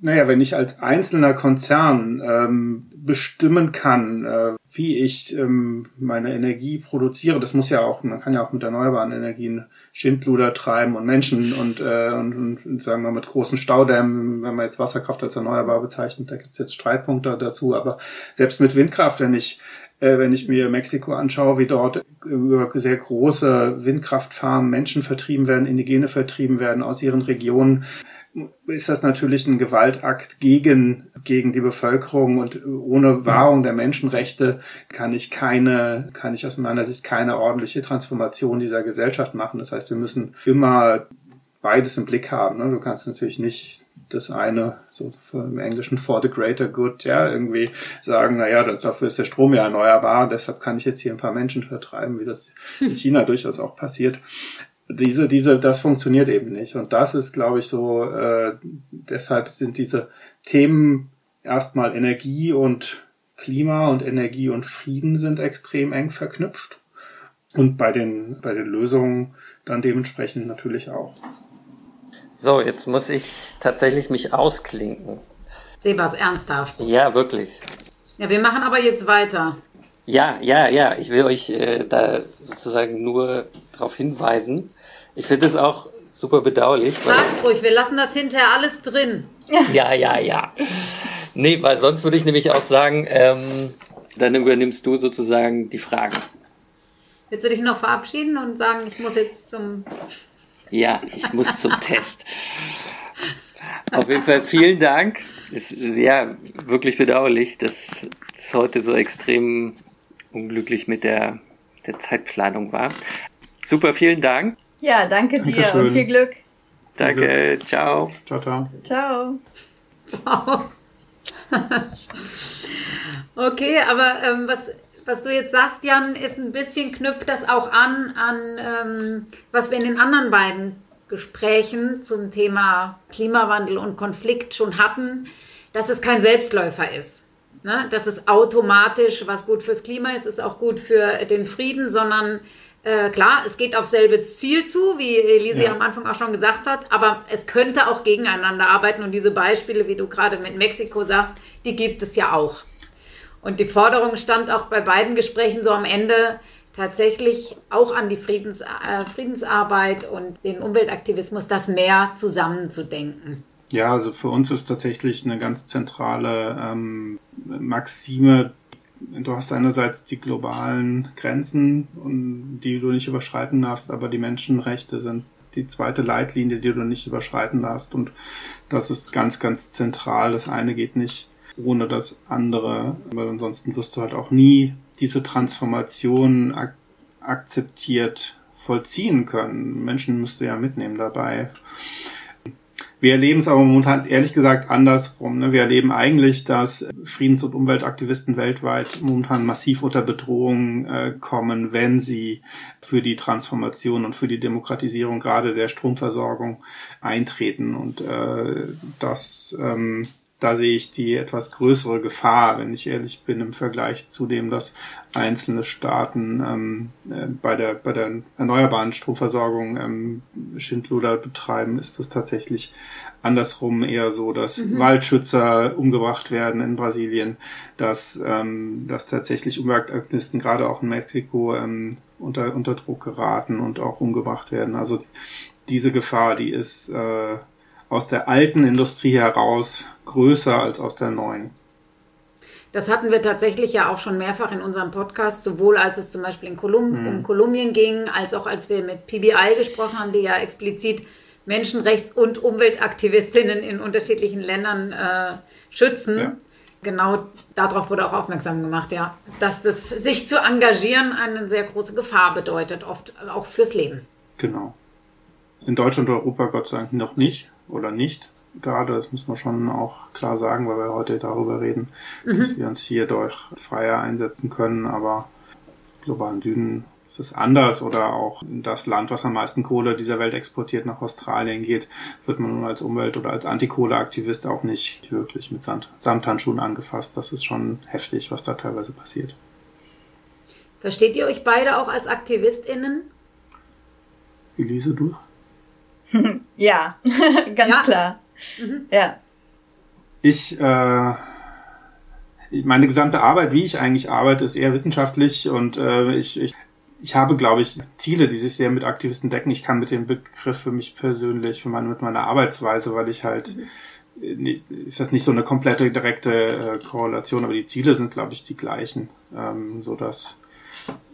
Naja, wenn ich als einzelner Konzern ähm, bestimmen kann, äh, wie ich ähm, meine Energie produziere, das muss ja auch, man kann ja auch mit erneuerbaren Energien Schindluder treiben und Menschen und, äh, und, und sagen wir mit großen Staudämmen, wenn man jetzt Wasserkraft als erneuerbar bezeichnet, da gibt's jetzt Streitpunkte dazu, aber selbst mit Windkraft, wenn ich äh, wenn ich mir Mexiko anschaue, wie dort über sehr große Windkraftfarmen Menschen vertrieben werden, Indigene vertrieben werden aus ihren Regionen, ist das natürlich ein Gewaltakt gegen, gegen die Bevölkerung und ohne Wahrung der Menschenrechte kann ich keine, kann ich aus meiner Sicht keine ordentliche Transformation dieser Gesellschaft machen. Das heißt, wir müssen immer beides im Blick haben. Ne? Du kannst natürlich nicht das eine, so im Englischen for the greater good, ja, irgendwie sagen, na ja, dafür ist der Strom ja erneuerbar, deshalb kann ich jetzt hier ein paar Menschen vertreiben, wie das in China durchaus auch passiert diese, diese, das funktioniert eben nicht. Und das ist, glaube ich, so, äh, deshalb sind diese Themen erstmal Energie und Klima und Energie und Frieden sind extrem eng verknüpft. Und bei den, bei den Lösungen dann dementsprechend natürlich auch. So, jetzt muss ich tatsächlich mich ausklinken. Sebas, ernsthaft. Ja, wirklich. Ja, wir machen aber jetzt weiter. Ja, ja, ja. Ich will euch äh, da sozusagen nur darauf hinweisen. Ich finde es auch super bedauerlich. Sag's ruhig, wir lassen das hinterher alles drin. Ja, ja, ja. Nee, weil sonst würde ich nämlich auch sagen, ähm, dann übernimmst du sozusagen die Fragen. Willst du dich noch verabschieden und sagen, ich muss jetzt zum. Ja, ich muss zum [LAUGHS] Test. Auf jeden Fall vielen Dank. Es ist ja wirklich bedauerlich, dass es heute so extrem unglücklich mit der, der Zeitplanung war. Super, vielen Dank. Ja, danke dir Dankeschön. und viel Glück. Danke, ciao. Ciao, ciao. Ciao. Ciao. [LAUGHS] okay, aber ähm, was, was du jetzt sagst, Jan, ist ein bisschen knüpft das auch an, an ähm, was wir in den anderen beiden Gesprächen zum Thema Klimawandel und Konflikt schon hatten, dass es kein Selbstläufer ist. Ne? Dass es automatisch, was gut fürs Klima ist, ist auch gut für den Frieden, sondern äh, klar, es geht auf selbe Ziel zu, wie Elise ja. am Anfang auch schon gesagt hat, aber es könnte auch gegeneinander arbeiten und diese Beispiele, wie du gerade mit Mexiko sagst, die gibt es ja auch. Und die Forderung stand auch bei beiden Gesprächen so am Ende tatsächlich auch an die Friedens, äh, Friedensarbeit und den Umweltaktivismus, das mehr zusammenzudenken. Ja, also für uns ist tatsächlich eine ganz zentrale ähm, Maxime, du hast einerseits die globalen Grenzen, die du nicht überschreiten darfst, aber die Menschenrechte sind die zweite Leitlinie, die du nicht überschreiten darfst. Und das ist ganz, ganz zentral. Das eine geht nicht ohne das andere, weil ansonsten wirst du halt auch nie diese Transformation ak akzeptiert vollziehen können. Menschen müsst du ja mitnehmen dabei. Wir erleben es aber momentan ehrlich gesagt andersrum. Ne? Wir erleben eigentlich, dass Friedens- und Umweltaktivisten weltweit momentan massiv unter Bedrohung äh, kommen, wenn sie für die Transformation und für die Demokratisierung gerade der Stromversorgung eintreten. Und äh, das ähm, da sehe ich die etwas größere Gefahr, wenn ich ehrlich bin, im Vergleich zu dem, dass einzelne Staaten ähm, äh, bei, der, bei der erneuerbaren Stromversorgung ähm, Schindluder betreiben, ist das tatsächlich andersrum eher so, dass mhm. Waldschützer umgebracht werden in Brasilien, dass, ähm, dass tatsächlich Umweltaktivisten gerade auch in Mexiko ähm, unter, unter Druck geraten und auch umgebracht werden. Also diese Gefahr, die ist äh, aus der alten Industrie heraus größer als aus der neuen. Das hatten wir tatsächlich ja auch schon mehrfach in unserem Podcast, sowohl als es zum Beispiel in Kolum hm. um Kolumbien ging, als auch als wir mit PBI gesprochen haben, die ja explizit Menschenrechts- und Umweltaktivistinnen in unterschiedlichen Ländern äh, schützen. Ja. Genau darauf wurde auch aufmerksam gemacht, ja, dass das sich zu engagieren eine sehr große Gefahr bedeutet, oft auch fürs Leben. Genau. In Deutschland und Europa Gott sei Dank noch nicht oder nicht. Gerade, das muss man schon auch klar sagen, weil wir heute darüber reden, mhm. dass wir uns hier durch freier einsetzen können, aber globalen Süden ist es anders oder auch das Land, was am meisten Kohle dieser Welt exportiert, nach Australien geht, wird man nun als Umwelt- oder als Antikohleaktivist auch nicht wirklich mit Sand Samthandschuhen angefasst. Das ist schon heftig, was da teilweise passiert. Versteht ihr euch beide auch als AktivistInnen? Elise, du? [LAUGHS] ja, [LAUGHS] ganz ja. klar. Mhm. Ja. Ich, äh, meine gesamte Arbeit, wie ich eigentlich arbeite, ist eher wissenschaftlich und äh, ich, ich ich habe, glaube ich, Ziele, die sich sehr mit Aktivisten decken. Ich kann mit dem Begriff für mich persönlich, für meine, mit meiner Arbeitsweise, weil ich halt, mhm. ist das nicht so eine komplette direkte äh, Korrelation, aber die Ziele sind, glaube ich, die gleichen, ähm, so dass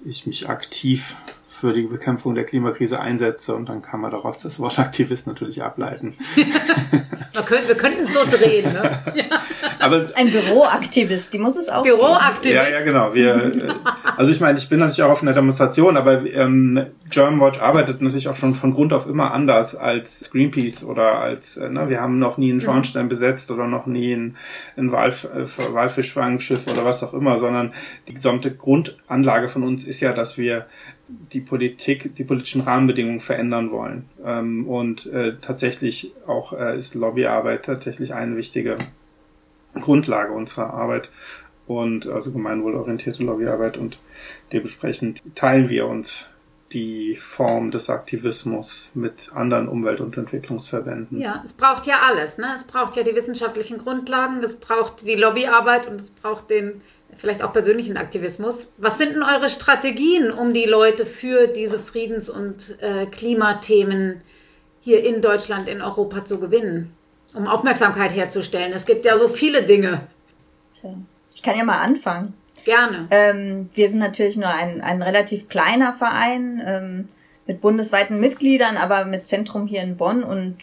ich mich aktiv für die Bekämpfung der Klimakrise einsetze und dann kann man daraus das Wort Aktivist natürlich ableiten. [LAUGHS] wir, können, wir könnten es so drehen, ne? [LAUGHS] Ja. Aber, Ein Büroaktivist, die muss es auch. Büroaktivist. Ja, ja, genau. Wir, äh, also ich meine, ich bin natürlich auch auf einer Demonstration, aber ähm, Germanwatch arbeitet natürlich auch schon von Grund auf immer anders als Greenpeace oder als, äh, ne, wir haben noch nie einen mhm. Schornstein besetzt oder noch nie ein, ein Walf, äh, Walfischfangschiff oder was auch immer, sondern die gesamte Grundanlage von uns ist ja, dass wir die Politik, die politischen Rahmenbedingungen verändern wollen. Ähm, und äh, tatsächlich auch äh, ist Lobbyarbeit tatsächlich eine wichtige Grundlage unserer Arbeit und also gemeinwohlorientierte Lobbyarbeit und dementsprechend teilen wir uns die Form des Aktivismus mit anderen Umwelt- und Entwicklungsverbänden. Ja, es braucht ja alles. Ne? Es braucht ja die wissenschaftlichen Grundlagen, es braucht die Lobbyarbeit und es braucht den vielleicht auch persönlichen Aktivismus. Was sind denn eure Strategien, um die Leute für diese Friedens- und äh, Klimathemen hier in Deutschland, in Europa zu gewinnen? Um Aufmerksamkeit herzustellen. Es gibt ja so viele Dinge. Tja, ich kann ja mal anfangen. Gerne. Ähm, wir sind natürlich nur ein, ein relativ kleiner Verein ähm, mit bundesweiten Mitgliedern, aber mit Zentrum hier in Bonn. Und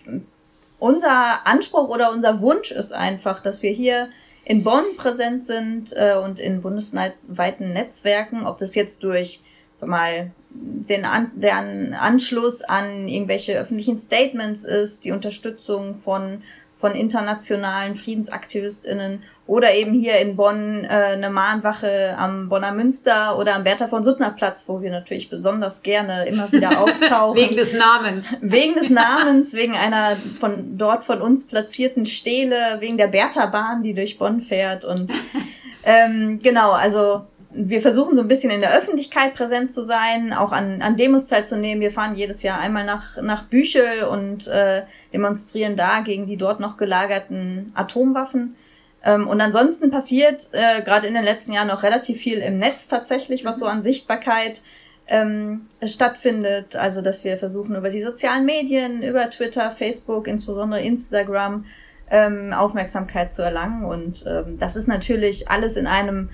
unser Anspruch oder unser Wunsch ist einfach, dass wir hier in Bonn präsent sind äh, und in bundesweiten Netzwerken, ob das jetzt durch sag mal den an, deren Anschluss an irgendwelche öffentlichen Statements ist, die Unterstützung von von internationalen Friedensaktivistinnen oder eben hier in Bonn äh, eine Mahnwache am Bonner Münster oder am Bertha von Suttner Platz, wo wir natürlich besonders gerne immer wieder [LAUGHS] auftauchen. wegen des Namens. Wegen des Namens, wegen [LAUGHS] einer von dort von uns platzierten Stele, wegen der Bertha Bahn, die durch Bonn fährt und [LAUGHS] ähm, genau, also wir versuchen so ein bisschen in der Öffentlichkeit präsent zu sein, auch an, an Demos teilzunehmen. Wir fahren jedes Jahr einmal nach, nach Büchel und äh, demonstrieren da gegen die dort noch gelagerten Atomwaffen. Ähm, und ansonsten passiert äh, gerade in den letzten Jahren noch relativ viel im Netz tatsächlich, was so an Sichtbarkeit ähm, stattfindet. Also dass wir versuchen über die sozialen Medien, über Twitter, Facebook, insbesondere Instagram, ähm, Aufmerksamkeit zu erlangen. Und ähm, das ist natürlich alles in einem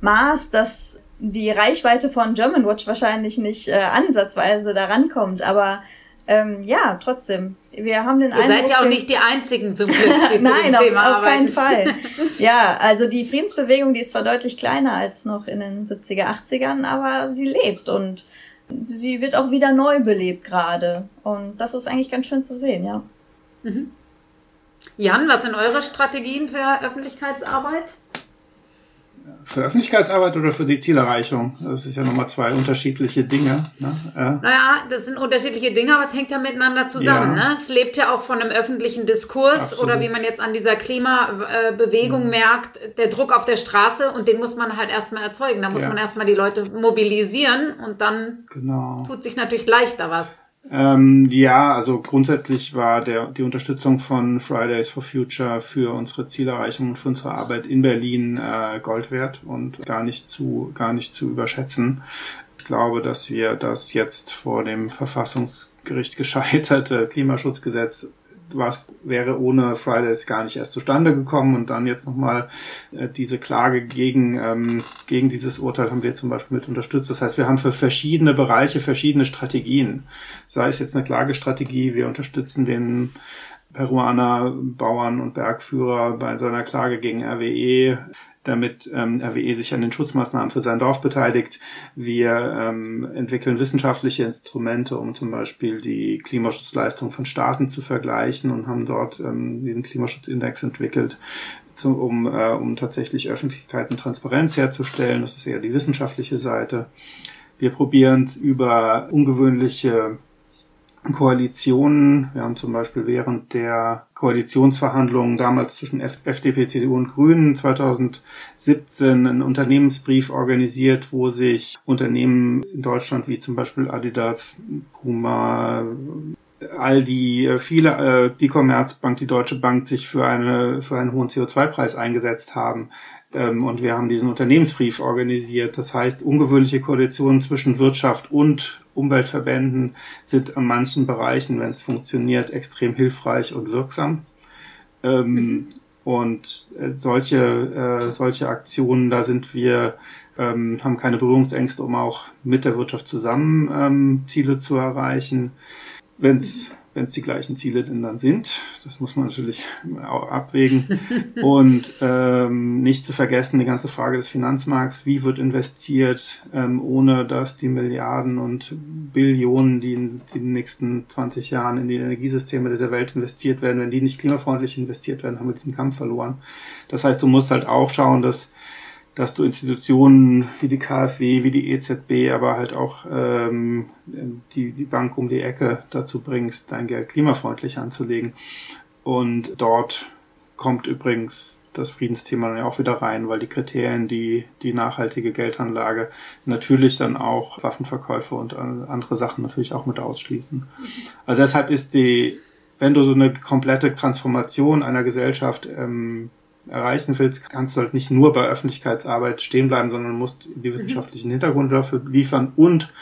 Maß, dass die Reichweite von Germanwatch wahrscheinlich nicht äh, ansatzweise da rankommt. Aber ähm, ja, trotzdem. Wir haben den Ihr Eindruck, seid ja auch nicht die Einzigen zum [LAUGHS] Glück, die Nein, zu dem Thema auf, auf keinen Fall. [LAUGHS] ja, also die Friedensbewegung, die ist zwar deutlich kleiner als noch in den 70er, 80ern, aber sie lebt und sie wird auch wieder neu belebt gerade. Und das ist eigentlich ganz schön zu sehen, ja. Mhm. Jan, was sind eure Strategien für Öffentlichkeitsarbeit? Für Öffentlichkeitsarbeit oder für die Zielerreichung? Das ist ja nochmal zwei unterschiedliche Dinge. Ne? Ja. Naja, das sind unterschiedliche Dinge, aber es hängt ja miteinander zusammen. Ja. Ne? Es lebt ja auch von einem öffentlichen Diskurs Absolut. oder wie man jetzt an dieser Klimabewegung mhm. merkt, der Druck auf der Straße und den muss man halt erstmal erzeugen. Da muss ja. man erstmal die Leute mobilisieren und dann genau. tut sich natürlich leichter was. Ähm, ja, also grundsätzlich war der, die Unterstützung von Fridays for Future für unsere Zielerreichung und für unsere Arbeit in Berlin äh, Gold wert und gar nicht zu, gar nicht zu überschätzen. Ich glaube, dass wir das jetzt vor dem Verfassungsgericht [LAUGHS] gescheiterte Klimaschutzgesetz was wäre ohne Fridays gar nicht erst zustande gekommen. Und dann jetzt nochmal äh, diese Klage gegen, ähm, gegen dieses Urteil haben wir zum Beispiel mit unterstützt. Das heißt, wir haben für verschiedene Bereiche verschiedene Strategien. Sei es jetzt eine Klagestrategie, wir unterstützen den Peruaner Bauern und Bergführer bei seiner Klage gegen RWE damit ähm, RWE sich an den Schutzmaßnahmen für sein Dorf beteiligt. Wir ähm, entwickeln wissenschaftliche Instrumente, um zum Beispiel die Klimaschutzleistung von Staaten zu vergleichen und haben dort ähm, den Klimaschutzindex entwickelt, zu, um, äh, um tatsächlich Öffentlichkeit und Transparenz herzustellen. Das ist eher die wissenschaftliche Seite. Wir probieren es über ungewöhnliche Koalitionen. Wir haben zum Beispiel während der Koalitionsverhandlungen damals zwischen FDP, CDU und Grünen 2017 einen Unternehmensbrief organisiert, wo sich Unternehmen in Deutschland wie zum Beispiel Adidas, Puma, Aldi, viele, äh, die Commerzbank, die Deutsche Bank sich für eine, für einen hohen CO2-Preis eingesetzt haben. Ähm, und wir haben diesen Unternehmensbrief organisiert. Das heißt, ungewöhnliche Koalitionen zwischen Wirtschaft und Umweltverbänden sind in manchen Bereichen, wenn es funktioniert, extrem hilfreich und wirksam. Ähm, mhm. Und äh, solche, äh, solche Aktionen, da sind wir, ähm, haben keine Berührungsängste, um auch mit der Wirtschaft zusammen ähm, Ziele zu erreichen. Wenn es wenn es die gleichen Ziele denn dann sind. Das muss man natürlich auch abwägen. [LAUGHS] Und ähm, nicht zu vergessen die ganze Frage des Finanzmarkts. Wie wird investiert, ähm, ohne dass die Milliarden und Billionen, die in, die in den nächsten 20 Jahren in die Energiesysteme dieser Welt investiert werden, wenn die nicht klimafreundlich investiert werden, haben wir diesen Kampf verloren. Das heißt, du musst halt auch schauen, dass dass du Institutionen wie die KfW, wie die EZB, aber halt auch ähm, die, die Bank um die Ecke dazu bringst, dein Geld klimafreundlich anzulegen. Und dort kommt übrigens das Friedensthema dann ja auch wieder rein, weil die Kriterien, die die nachhaltige Geldanlage natürlich dann auch Waffenverkäufe und andere Sachen natürlich auch mit ausschließen. Also deshalb ist die, wenn du so eine komplette Transformation einer Gesellschaft ähm, erreichen willst, kannst du halt nicht nur bei Öffentlichkeitsarbeit stehen bleiben, sondern musst die wissenschaftlichen Hintergründe dafür liefern und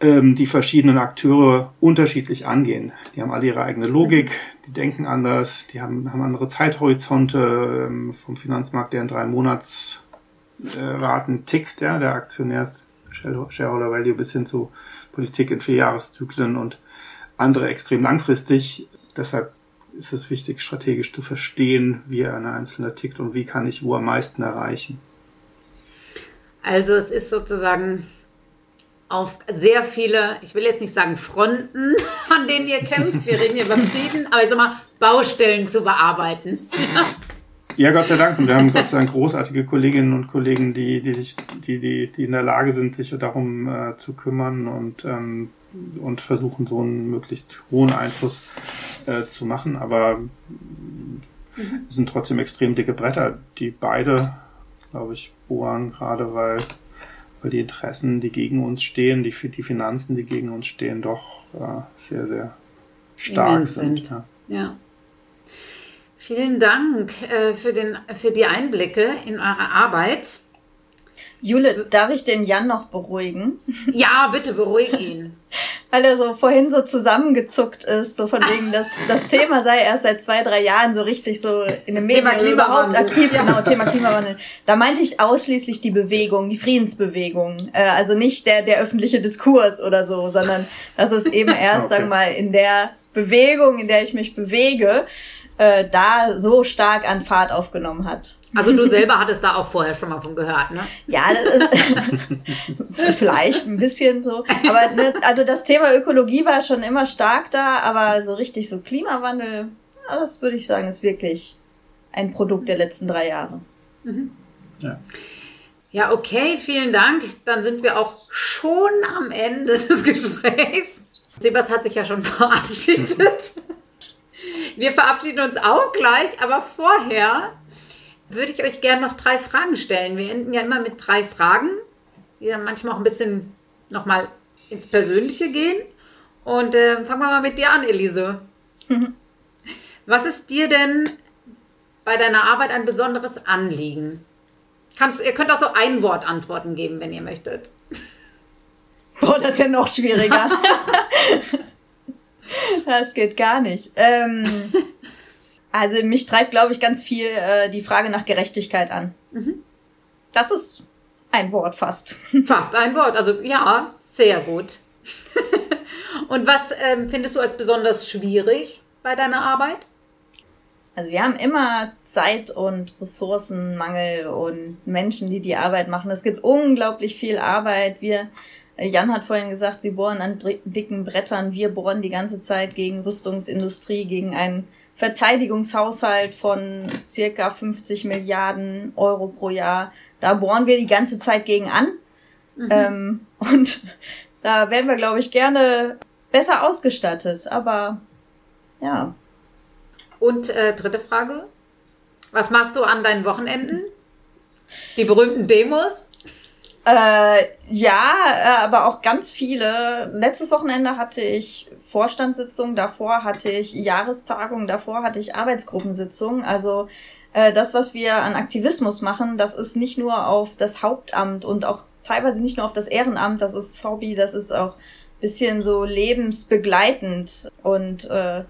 ähm, die verschiedenen Akteure unterschiedlich angehen. Die haben alle ihre eigene Logik, die denken anders, die haben, haben andere Zeithorizonte ähm, vom Finanzmarkt, der in drei Monatsraten äh, tickt, ja, der Aktionärs Shareholder Value bis hin zu Politik in Vierjahreszyklen und andere extrem langfristig. Deshalb ist es wichtig, strategisch zu verstehen, wie eine einzelne tickt und wie kann ich wo am meisten erreichen. Also es ist sozusagen auf sehr viele, ich will jetzt nicht sagen Fronten, [LAUGHS] an denen ihr kämpft, wir reden hier über Frieden, aber ich sag mal, Baustellen zu bearbeiten. [LAUGHS] Ja, Gott sei Dank. Und wir haben Gott sei Dank großartige Kolleginnen und Kollegen, die, die sich, die, die, die in der Lage sind, sich darum äh, zu kümmern und, ähm, und versuchen, so einen möglichst hohen Einfluss äh, zu machen. Aber mhm. es sind trotzdem extrem dicke Bretter, die beide, glaube ich, bohren, gerade weil, weil die Interessen, die gegen uns stehen, die, die Finanzen, die gegen uns stehen, doch äh, sehr, sehr stark sind. sind. Ja. ja. Vielen Dank äh, für, den, für die Einblicke in eure Arbeit. Jule, darf ich den Jan noch beruhigen? Ja, bitte beruhig ihn. Weil er so vorhin so zusammengezuckt ist, so von [LAUGHS] wegen, dass das Thema sei erst seit zwei, drei Jahren so richtig so in den Medien überhaupt aktiv, ja. genau, Thema Klimawandel. Da meinte ich ausschließlich die Bewegung, die Friedensbewegung. Äh, also nicht der, der öffentliche Diskurs oder so, sondern das ist eben [LAUGHS] erst, okay. sagen wir mal, in der Bewegung, in der ich mich bewege, äh, da so stark an Fahrt aufgenommen hat. Also du selber hattest da auch vorher schon mal von gehört, ne? Ja, das ist [LAUGHS] vielleicht ein bisschen so. Aber ne, also das Thema Ökologie war schon immer stark da, aber so richtig so Klimawandel, ja, das würde ich sagen, ist wirklich ein Produkt der letzten drei Jahre. Mhm. Ja. Ja, okay, vielen Dank. Dann sind wir auch schon am Ende des [LAUGHS] Gesprächs. Sebas hat sich ja schon verabschiedet. [LAUGHS] Wir verabschieden uns auch gleich, aber vorher würde ich euch gerne noch drei Fragen stellen. Wir enden ja immer mit drei Fragen, die dann manchmal auch ein bisschen nochmal ins Persönliche gehen. Und äh, fangen wir mal mit dir an, Elise. [LAUGHS] Was ist dir denn bei deiner Arbeit ein besonderes Anliegen? Kannst, ihr könnt auch so ein Wort Antworten geben, wenn ihr möchtet. Boah, das ist ja noch schwieriger. [LAUGHS] Das geht gar nicht. Ähm, [LAUGHS] also mich treibt, glaube ich, ganz viel äh, die Frage nach Gerechtigkeit an. Mhm. Das ist ein Wort fast. [LAUGHS] Fast ein Wort. Also ja, sehr gut. [LAUGHS] Und was ähm, findest du als besonders schwierig bei deiner Arbeit? Also wir haben immer Zeit und Ressourcenmangel und Menschen, die die Arbeit machen. Es gibt unglaublich viel Arbeit. Wir, Jan hat vorhin gesagt, sie bohren an dicken Brettern. Wir bohren die ganze Zeit gegen Rüstungsindustrie, gegen einen Verteidigungshaushalt von circa 50 Milliarden Euro pro Jahr. Da bohren wir die ganze Zeit gegen an. Mhm. Ähm, [LAUGHS] und da werden wir, glaube ich, gerne besser ausgestattet. Aber ja. Und äh, dritte Frage. Was machst du an deinen Wochenenden? Die berühmten Demos? Äh, ja, äh, aber auch ganz viele. Letztes Wochenende hatte ich Vorstandssitzung, davor hatte ich Jahrestagung, davor hatte ich Arbeitsgruppensitzung. Also äh, das, was wir an Aktivismus machen, das ist nicht nur auf das Hauptamt und auch teilweise nicht nur auf das Ehrenamt, das ist Hobby, das ist auch bisschen so lebensbegleitend und äh,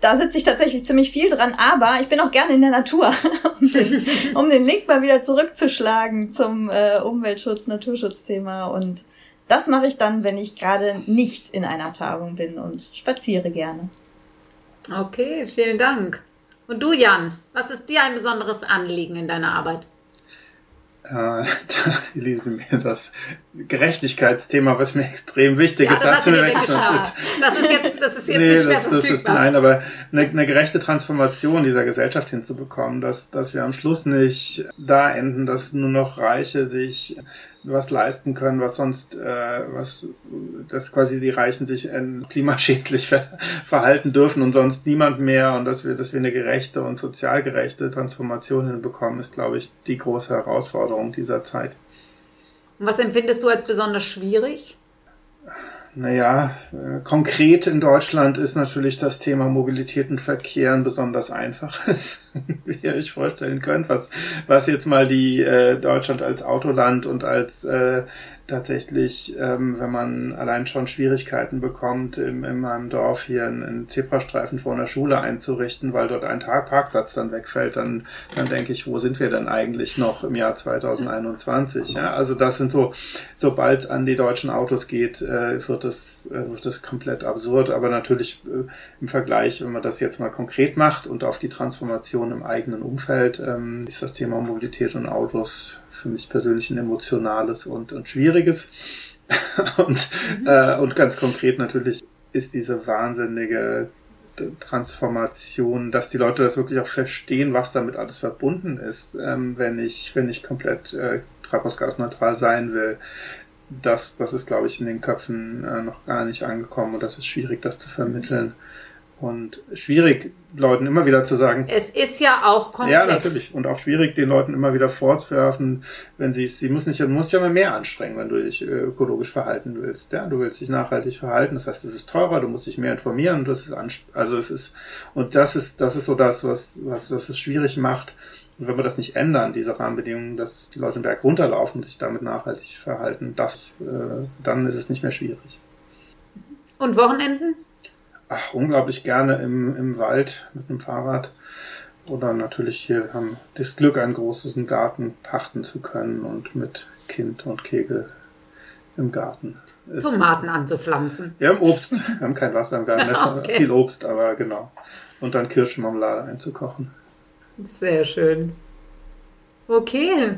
da sitze ich tatsächlich ziemlich viel dran, aber ich bin auch gerne in der Natur, [LAUGHS] um, den, um den Link mal wieder zurückzuschlagen zum äh, Umweltschutz, Naturschutzthema. Und das mache ich dann, wenn ich gerade nicht in einer Tagung bin und spaziere gerne. Okay, vielen Dank. Und du, Jan, was ist dir ein besonderes Anliegen in deiner Arbeit? Äh, [LAUGHS] da Elise mir das Gerechtigkeitsthema, was mir extrem wichtig ja, ist, hat sie mir weggeschafft. Das ist jetzt, das ist jetzt nee, nicht mehr das, das ist, Nein, aber eine, eine gerechte Transformation dieser Gesellschaft hinzubekommen, dass, dass wir am Schluss nicht da enden, dass nur noch Reiche sich was leisten können, was sonst, äh, was, dass quasi die Reichen sich äh, klimaschädlich ver verhalten dürfen und sonst niemand mehr und dass wir, dass wir eine gerechte und sozial gerechte Transformation hinbekommen, ist, glaube ich, die große Herausforderung dieser Zeit. Und was empfindest du als besonders schwierig? Naja, äh, konkret in Deutschland ist natürlich das Thema Mobilität und Verkehr ein besonders einfaches, [LAUGHS] wie ihr euch vorstellen könnt, was, was jetzt mal die äh, Deutschland als Autoland und als äh, tatsächlich, ähm, wenn man allein schon Schwierigkeiten bekommt, in, in meinem Dorf hier einen, einen Zebrastreifen vor einer Schule einzurichten, weil dort ein Tag Parkplatz dann wegfällt, dann, dann denke ich, wo sind wir denn eigentlich noch im Jahr 2021? Ja, also das sind so, sobald es an die deutschen Autos geht, äh, wird es äh, wird es komplett absurd. Aber natürlich äh, im Vergleich, wenn man das jetzt mal konkret macht und auf die Transformation im eigenen Umfeld, ähm, ist das Thema Mobilität und Autos für mich persönlich ein emotionales und, und schwieriges. [LAUGHS] und, mhm. äh, und ganz konkret natürlich ist diese wahnsinnige Transformation, dass die Leute das wirklich auch verstehen, was damit alles verbunden ist, ähm, wenn ich, wenn ich komplett äh, treibhausgasneutral sein will. Das, das ist, glaube ich, in den Köpfen äh, noch gar nicht angekommen und das ist schwierig, das zu vermitteln. Und schwierig, Leuten immer wieder zu sagen. Es ist ja auch komplex. Ja, natürlich. Und auch schwierig, den Leuten immer wieder vorzuwerfen, wenn sie es, sie müssen nicht, du musst ja mal mehr anstrengen, wenn du dich äh, ökologisch verhalten willst. Ja, du willst dich nachhaltig verhalten. Das heißt, es ist teurer, du musst dich mehr informieren. Das ist, also es ist, und das ist, das ist so das, was, was, was es schwierig macht. Und wenn wir das nicht ändern, diese Rahmenbedingungen, dass die Leute den Berg runterlaufen und sich damit nachhaltig verhalten, das, äh, dann ist es nicht mehr schwierig. Und Wochenenden? Ach, unglaublich gerne im, im Wald mit dem Fahrrad. Oder natürlich hier haben das Glück, einen großen Garten pachten zu können und mit Kind und Kegel im Garten. Tomaten anzupflanzen. Ja, im Obst. Wir haben kein Wasser im Garten, [LAUGHS] okay. viel Obst, aber genau. Und dann Kirschenmarmelade einzukochen. Sehr schön. Okay.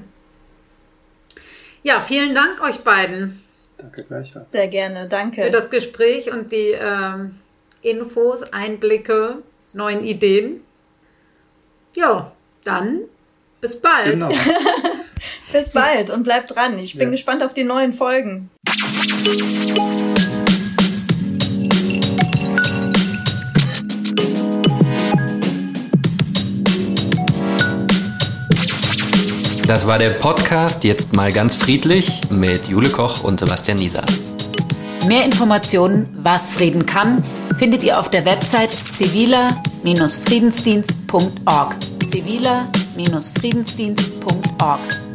Ja, vielen Dank euch beiden. Danke gleichfalls. Sehr gerne, danke. Für das Gespräch und die ähm, Infos, Einblicke, neuen Ideen. Ja, dann bis bald. Genau. [LAUGHS] bis bald und bleibt dran. Ich bin ja. gespannt auf die neuen Folgen. Das war der Podcast Jetzt mal ganz friedlich mit Jule Koch und Sebastian Nieser. Mehr Informationen, was Frieden kann, findet ihr auf der Website ziviler-friedensdienst.org. ziviler-friedensdienst.org